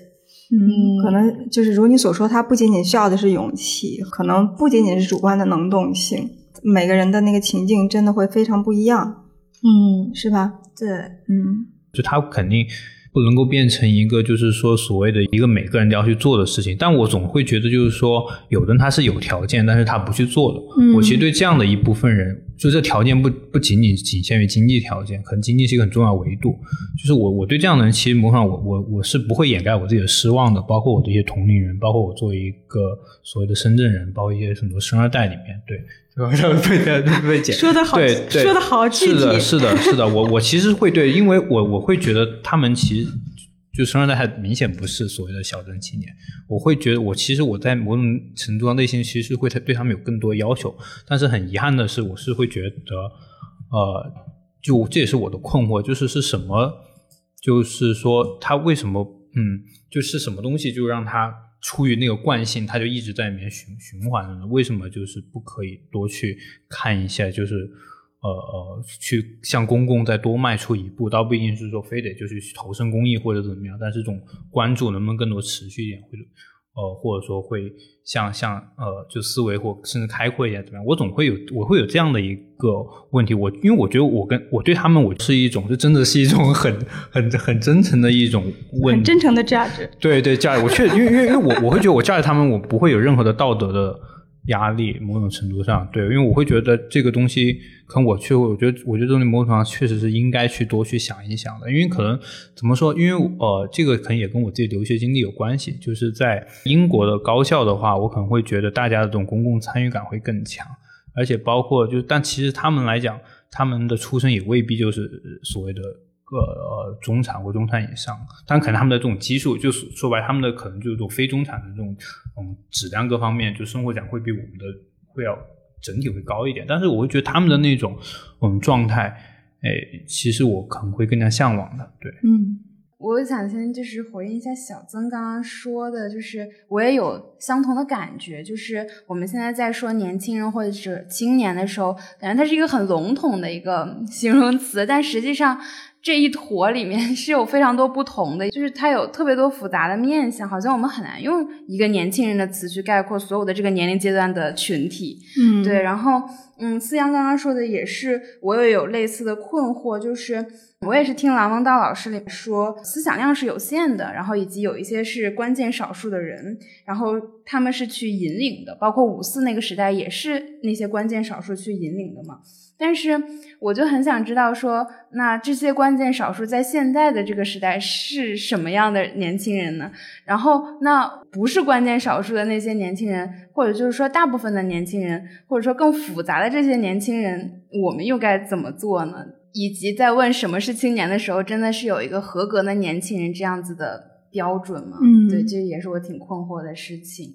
嗯，可能就是如你所说，它不仅仅需要的是勇气，可能不仅仅是主观的能动性，每个人的那个情境真的会非常不一样，嗯，是吧？对，嗯，就他肯定。不能够变成一个，就是说所谓的一个每个人都要去做的事情。但我总会觉得，就是说，有的人他是有条件，但是他不去做的。我其实对这样的一部分人，就这条件不不仅仅仅限于经济条件，可能经济是一个很重要维度。就是我我对这样的人，其实某种上我我我是不会掩盖我自己的失望的。包括我的一些同龄人，包括我作为一个所谓的深圳人，包括一些很多生二代里面，对。被被剪说的好，对，说的好具体。是的，是的，是的。我我其实会对，因为我我会觉得他们其实就生二代，还明显不是所谓的小镇青年。我会觉得，我其实我在某种程度上内心其实会对他们有更多要求。但是很遗憾的是，我是会觉得，呃，就这也是我的困惑，就是是什么？就是说他为什么？嗯，就是什么东西就让他。出于那个惯性，他就一直在里面循循环。为什么就是不可以多去看一下？就是呃呃，去向公共再多迈出一步，倒不一定是说非得就是投身公益或者怎么样，但是这种关注能不能更多持续一点，或者。呃，或者说会像像呃，就思维或甚至开阔一点怎么样？我总会有我会有这样的一个问题。我因为我觉得我跟我对他们，我是一种，就真的是一种很很很真诚的一种问，很真诚的价值。对对，价值。我确因为因为因为我我会觉得我价值他们，我不会有任何的道德的。压力某种程度上，对，因为我会觉得这个东西，可能我去，我觉得，我觉得这种某种程度上确实是应该去多去想一想的，因为可能怎么说，因为呃，这个可能也跟我自己留学经历有关系，就是在英国的高校的话，我可能会觉得大家的这种公共参与感会更强，而且包括就，但其实他们来讲，他们的出身也未必就是所谓的。个呃中产或中产以上，但可能他们的这种基数，就是说白，他们的可能就是说非中产的这种嗯质量各方面，就生活讲会比我们的会要整体会高一点。但是我会觉得他们的那种嗯状态，哎，其实我可能会更加向往的。对，嗯。我想先就是回应一下小曾刚刚说的，就是我也有相同的感觉，就是我们现在在说年轻人或者是青年的时候，感觉它是一个很笼统的一个形容词，但实际上这一坨里面 是有非常多不同的，就是它有特别多复杂的面相，好像我们很难用一个年轻人的词去概括所有的这个年龄阶段的群体。嗯，对，然后嗯，思阳刚刚说的也是，我也有类似的困惑，就是我也是听郎文道老师里说，思想量是有限的，然后以及有一些是关键少数的人，然后他们是去引领的，包括五四那个时代也是那些关键少数去引领的嘛。但是我就很想知道说，那这些关键少数在现在的这个时代是什么样的年轻人呢？然后那不是关键少数的那些年轻人，或者就是说大部分的年轻人，或者说更复杂的这些年轻人，我们又该怎么做呢？以及在问什么是青年的时候，真的是有一个合格的年轻人这样子的标准吗？嗯对，这也是我挺困惑的事情。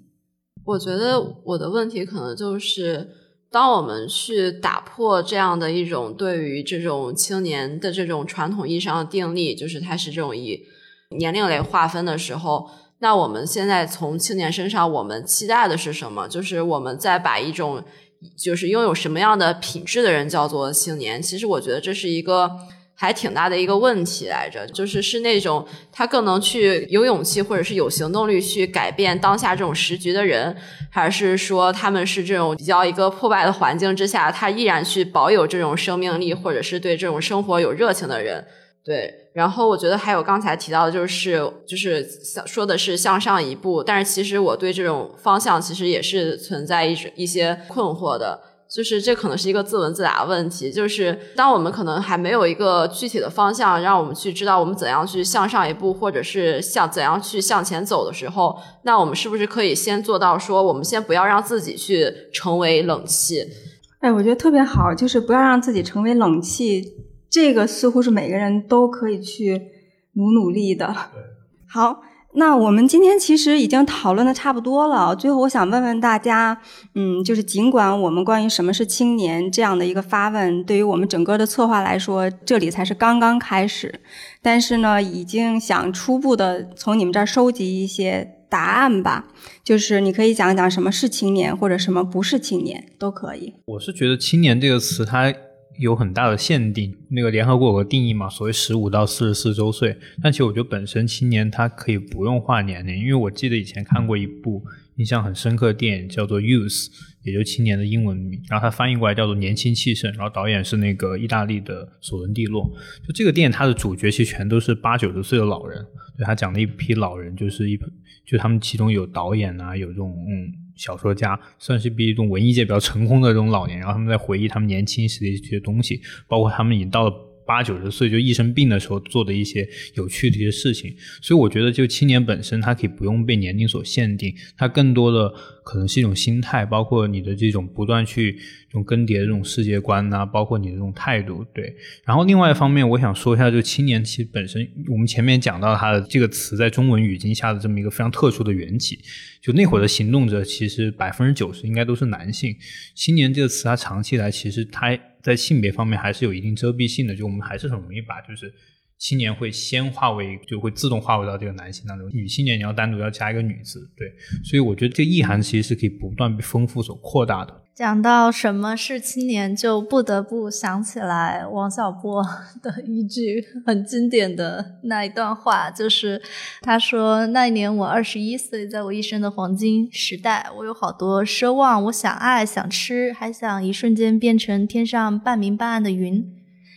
我觉得我的问题可能就是，当我们去打破这样的一种对于这种青年的这种传统意义上的定力，就是它是这种以年龄来划分的时候，那我们现在从青年身上，我们期待的是什么？就是我们在把一种就是拥有什么样的品质的人叫做青年？其实我觉得这是一个。还挺大的一个问题来着，就是是那种他更能去有勇气或者是有行动力去改变当下这种时局的人，还是说他们是这种比较一个破败的环境之下，他依然去保有这种生命力，或者是对这种生活有热情的人？对，然后我觉得还有刚才提到的，就是就是想说的是向上一步，但是其实我对这种方向其实也是存在一一些困惑的。就是这可能是一个自问自答的问题，就是当我们可能还没有一个具体的方向，让我们去知道我们怎样去向上一步，或者是向怎样去向前走的时候，那我们是不是可以先做到说，我们先不要让自己去成为冷气？哎，我觉得特别好，就是不要让自己成为冷气，这个似乎是每个人都可以去努努力的。好。那我们今天其实已经讨论的差不多了，最后我想问问大家，嗯，就是尽管我们关于什么是青年这样的一个发问，对于我们整个的策划来说，这里才是刚刚开始，但是呢，已经想初步的从你们这儿收集一些答案吧，就是你可以讲一讲什么是青年，或者什么不是青年都可以。我是觉得“青年”这个词它。有很大的限定，那个联合国有个定义嘛，所谓十五到四十四周岁。但其实我觉得本身青年他可以不用划年龄，因为我记得以前看过一部印象很深刻的电影，叫做《Youth》，也就是青年的英文名，然后它翻译过来叫做《年轻气盛》，然后导演是那个意大利的索伦蒂洛。就这个电影，它的主角其实全都是八九十岁的老人，对他讲的一批老人，就是一就他们其中有导演啊，有这种嗯。小说家算是比一种文艺界比较成功的这种老年，然后他们在回忆他们年轻时的一些东西，包括他们已经到了八九十岁就一生病的时候做的一些有趣的一些事情。所以我觉得，就青年本身，它可以不用被年龄所限定，它更多的可能是一种心态，包括你的这种不断去这种更迭的这种世界观呐、包括你的这种态度。对。然后另外一方面，我想说一下，就青年其实本身，我们前面讲到它的这个词在中文语境下的这么一个非常特殊的缘起。就那会儿的行动者，其实百分之九十应该都是男性。青年这个词，它长期以来其实它在性别方面还是有一定遮蔽性的。就我们还是很容易把就是青年会先化为，就会自动化为到这个男性当中。女青年你要单独要加一个女字，对。所以我觉得这意涵其实是可以不断被丰富所扩大的。讲到什么是青年，就不得不想起来王小波 的一句很经典的那一段话，就是他说：“那一年我二十一岁，在我一生的黄金时代，我有好多奢望，我想爱，想吃，还想一瞬间变成天上半明半暗的云。”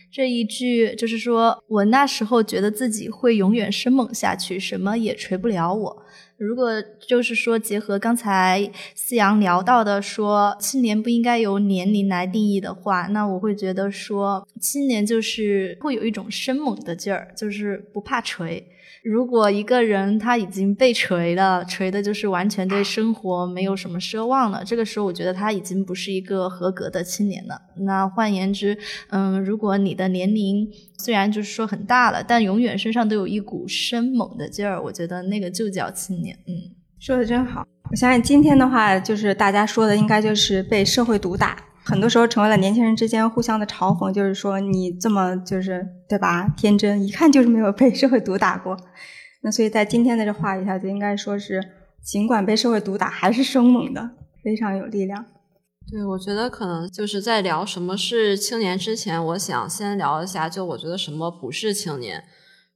这一句就是说我那时候觉得自己会永远生猛下去，什么也锤不了我。如果就是说结合刚才思阳聊到的说青年不应该由年龄来定义的话，那我会觉得说青年就是会有一种生猛的劲儿，就是不怕锤。如果一个人他已经被锤了，锤的就是完全对生活没有什么奢望了，这个时候我觉得他已经不是一个合格的青年了。那换言之，嗯，如果你的年龄虽然就是说很大了，但永远身上都有一股生猛的劲儿，我觉得那个就叫青年。嗯，说的真好。我相信今天的话，就是大家说的应该就是被社会毒打。很多时候成为了年轻人之间互相的嘲讽，就是说你这么就是对吧？天真，一看就是没有被社会毒打过。那所以在今天的这话语下，就应该说是尽管被社会毒打，还是生猛的，非常有力量。对，我觉得可能就是在聊什么是青年之前，我想先聊一下，就我觉得什么不是青年。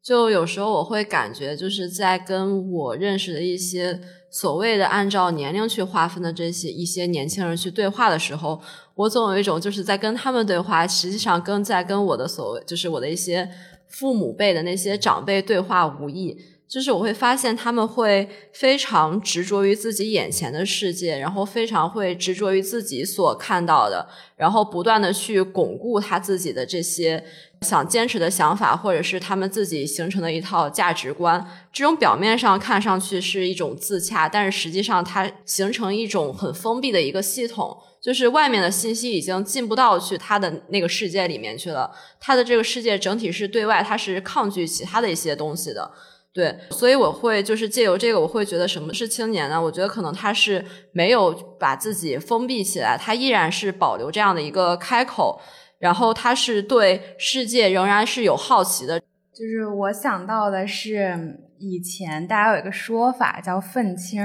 就有时候我会感觉，就是在跟我认识的一些所谓的按照年龄去划分的这些一些年轻人去对话的时候，我总有一种就是在跟他们对话，实际上跟在跟我的所谓就是我的一些父母辈的那些长辈对话无异。就是我会发现他们会非常执着于自己眼前的世界，然后非常会执着于自己所看到的，然后不断的去巩固他自己的这些想坚持的想法，或者是他们自己形成的一套价值观。这种表面上看上去是一种自洽，但是实际上它形成一种很封闭的一个系统，就是外面的信息已经进不到去他的那个世界里面去了，他的这个世界整体是对外，他是抗拒其他的一些东西的。对，所以我会就是借由这个，我会觉得什么是青年呢？我觉得可能他是没有把自己封闭起来，他依然是保留这样的一个开口，然后他是对世界仍然是有好奇的。就是我想到的是以前大家有一个说法叫“愤青”，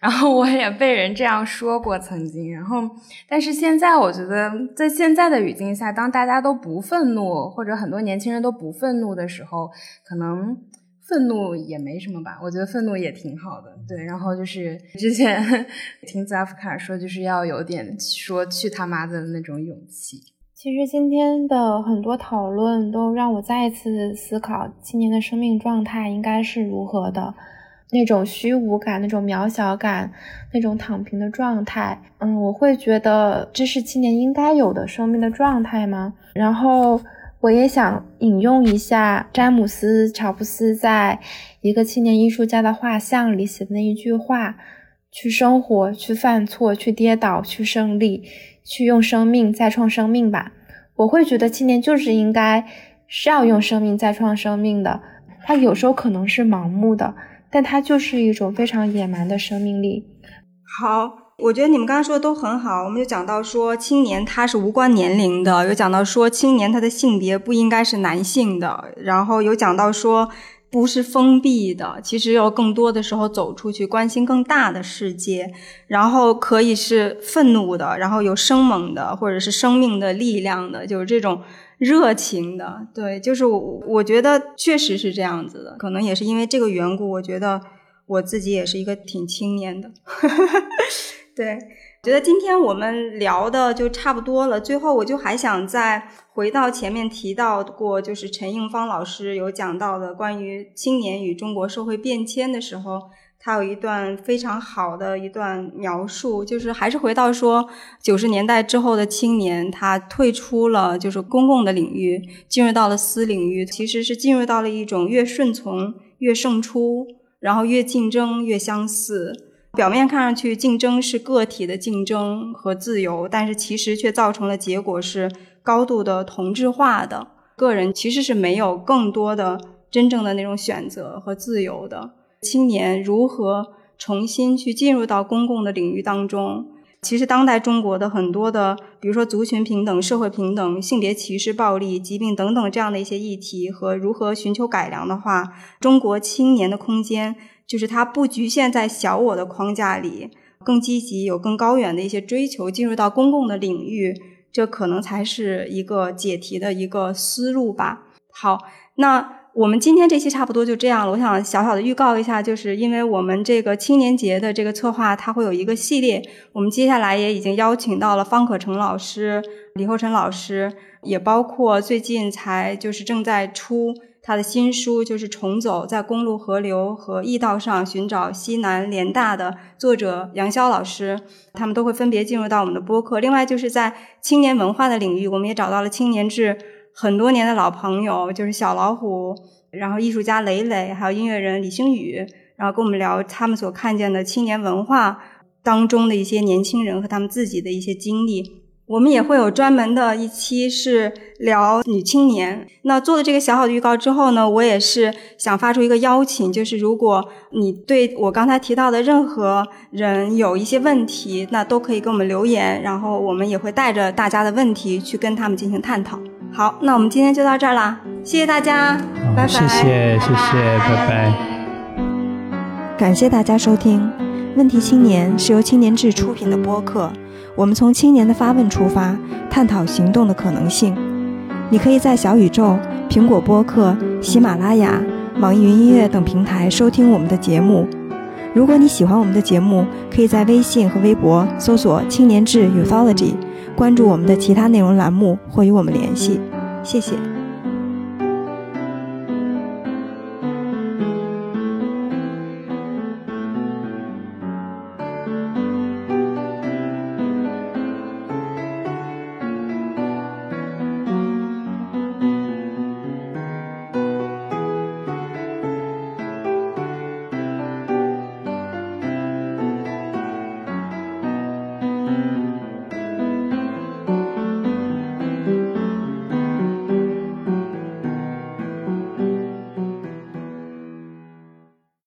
然后我也被人这样说过曾经。然后，但是现在我觉得，在现在的语境下，当大家都不愤怒，或者很多年轻人都不愤怒的时候，可能。愤怒也没什么吧，我觉得愤怒也挺好的。对，然后就是之前 听扎夫卡说，就是要有点说去他妈的那种勇气。其实今天的很多讨论都让我再一次思考青年的生命状态应该是如何的，那种虚无感、那种渺小感、那种躺平的状态。嗯，我会觉得这是青年应该有的生命的状态吗？然后。我也想引用一下詹姆斯·乔布斯在一个青年艺术家的画像里写的那一句话：“去生活，去犯错，去跌倒，去胜利，去用生命再创生命吧。”我会觉得青年就是应该是要用生命再创生命的。他有时候可能是盲目的，但他就是一种非常野蛮的生命力。好。我觉得你们刚才说的都很好，我们就讲到说青年他是无关年龄的，有讲到说青年他的性别不应该是男性的，然后有讲到说不是封闭的，其实要更多的时候走出去，关心更大的世界，然后可以是愤怒的，然后有生猛的，或者是生命的力量的，就是这种热情的，对，就是我我觉得确实是这样子的，可能也是因为这个缘故，我觉得我自己也是一个挺青年的。对，觉得今天我们聊的就差不多了。最后，我就还想再回到前面提到过，就是陈应芳老师有讲到的关于青年与中国社会变迁的时候，他有一段非常好的一段描述，就是还是回到说九十年代之后的青年，他退出了就是公共的领域，进入到了私领域，其实是进入到了一种越顺从越胜出，然后越竞争越相似。表面看上去，竞争是个体的竞争和自由，但是其实却造成了结果是高度的同质化的。个人其实是没有更多的真正的那种选择和自由的。青年如何重新去进入到公共的领域当中？其实当代中国的很多的，比如说族群平等、社会平等、性别歧视、暴力、疾病等等这样的一些议题和如何寻求改良的话，中国青年的空间。就是它不局限在小我的框架里，更积极，有更高远的一些追求，进入到公共的领域，这可能才是一个解题的一个思路吧。好，那我们今天这期差不多就这样了。我想小小的预告一下，就是因为我们这个青年节的这个策划，它会有一个系列，我们接下来也已经邀请到了方可成老师、李厚辰老师，也包括最近才就是正在出。他的新书就是重走在公路、河流和驿道上寻找西南联大的作者杨潇老师，他们都会分别进入到我们的播客。另外，就是在青年文化的领域，我们也找到了青年志很多年的老朋友，就是小老虎，然后艺术家磊磊，还有音乐人李星宇，然后跟我们聊他们所看见的青年文化当中的一些年轻人和他们自己的一些经历。我们也会有专门的一期是聊女青年。那做了这个小小的预告之后呢，我也是想发出一个邀请，就是如果你对我刚才提到的任何人有一些问题，那都可以给我们留言，然后我们也会带着大家的问题去跟他们进行探讨。好，那我们今天就到这儿啦，谢谢大家，拜拜。谢谢谢谢，拜拜。感谢大家收听。问题青年是由青年志出品的播客，我们从青年的发问出发，探讨行动的可能性。你可以在小宇宙、苹果播客、喜马拉雅、网易云音乐等平台收听我们的节目。如果你喜欢我们的节目，可以在微信和微博搜索“青年志 Youthology”，关注我们的其他内容栏目或与我们联系。谢谢。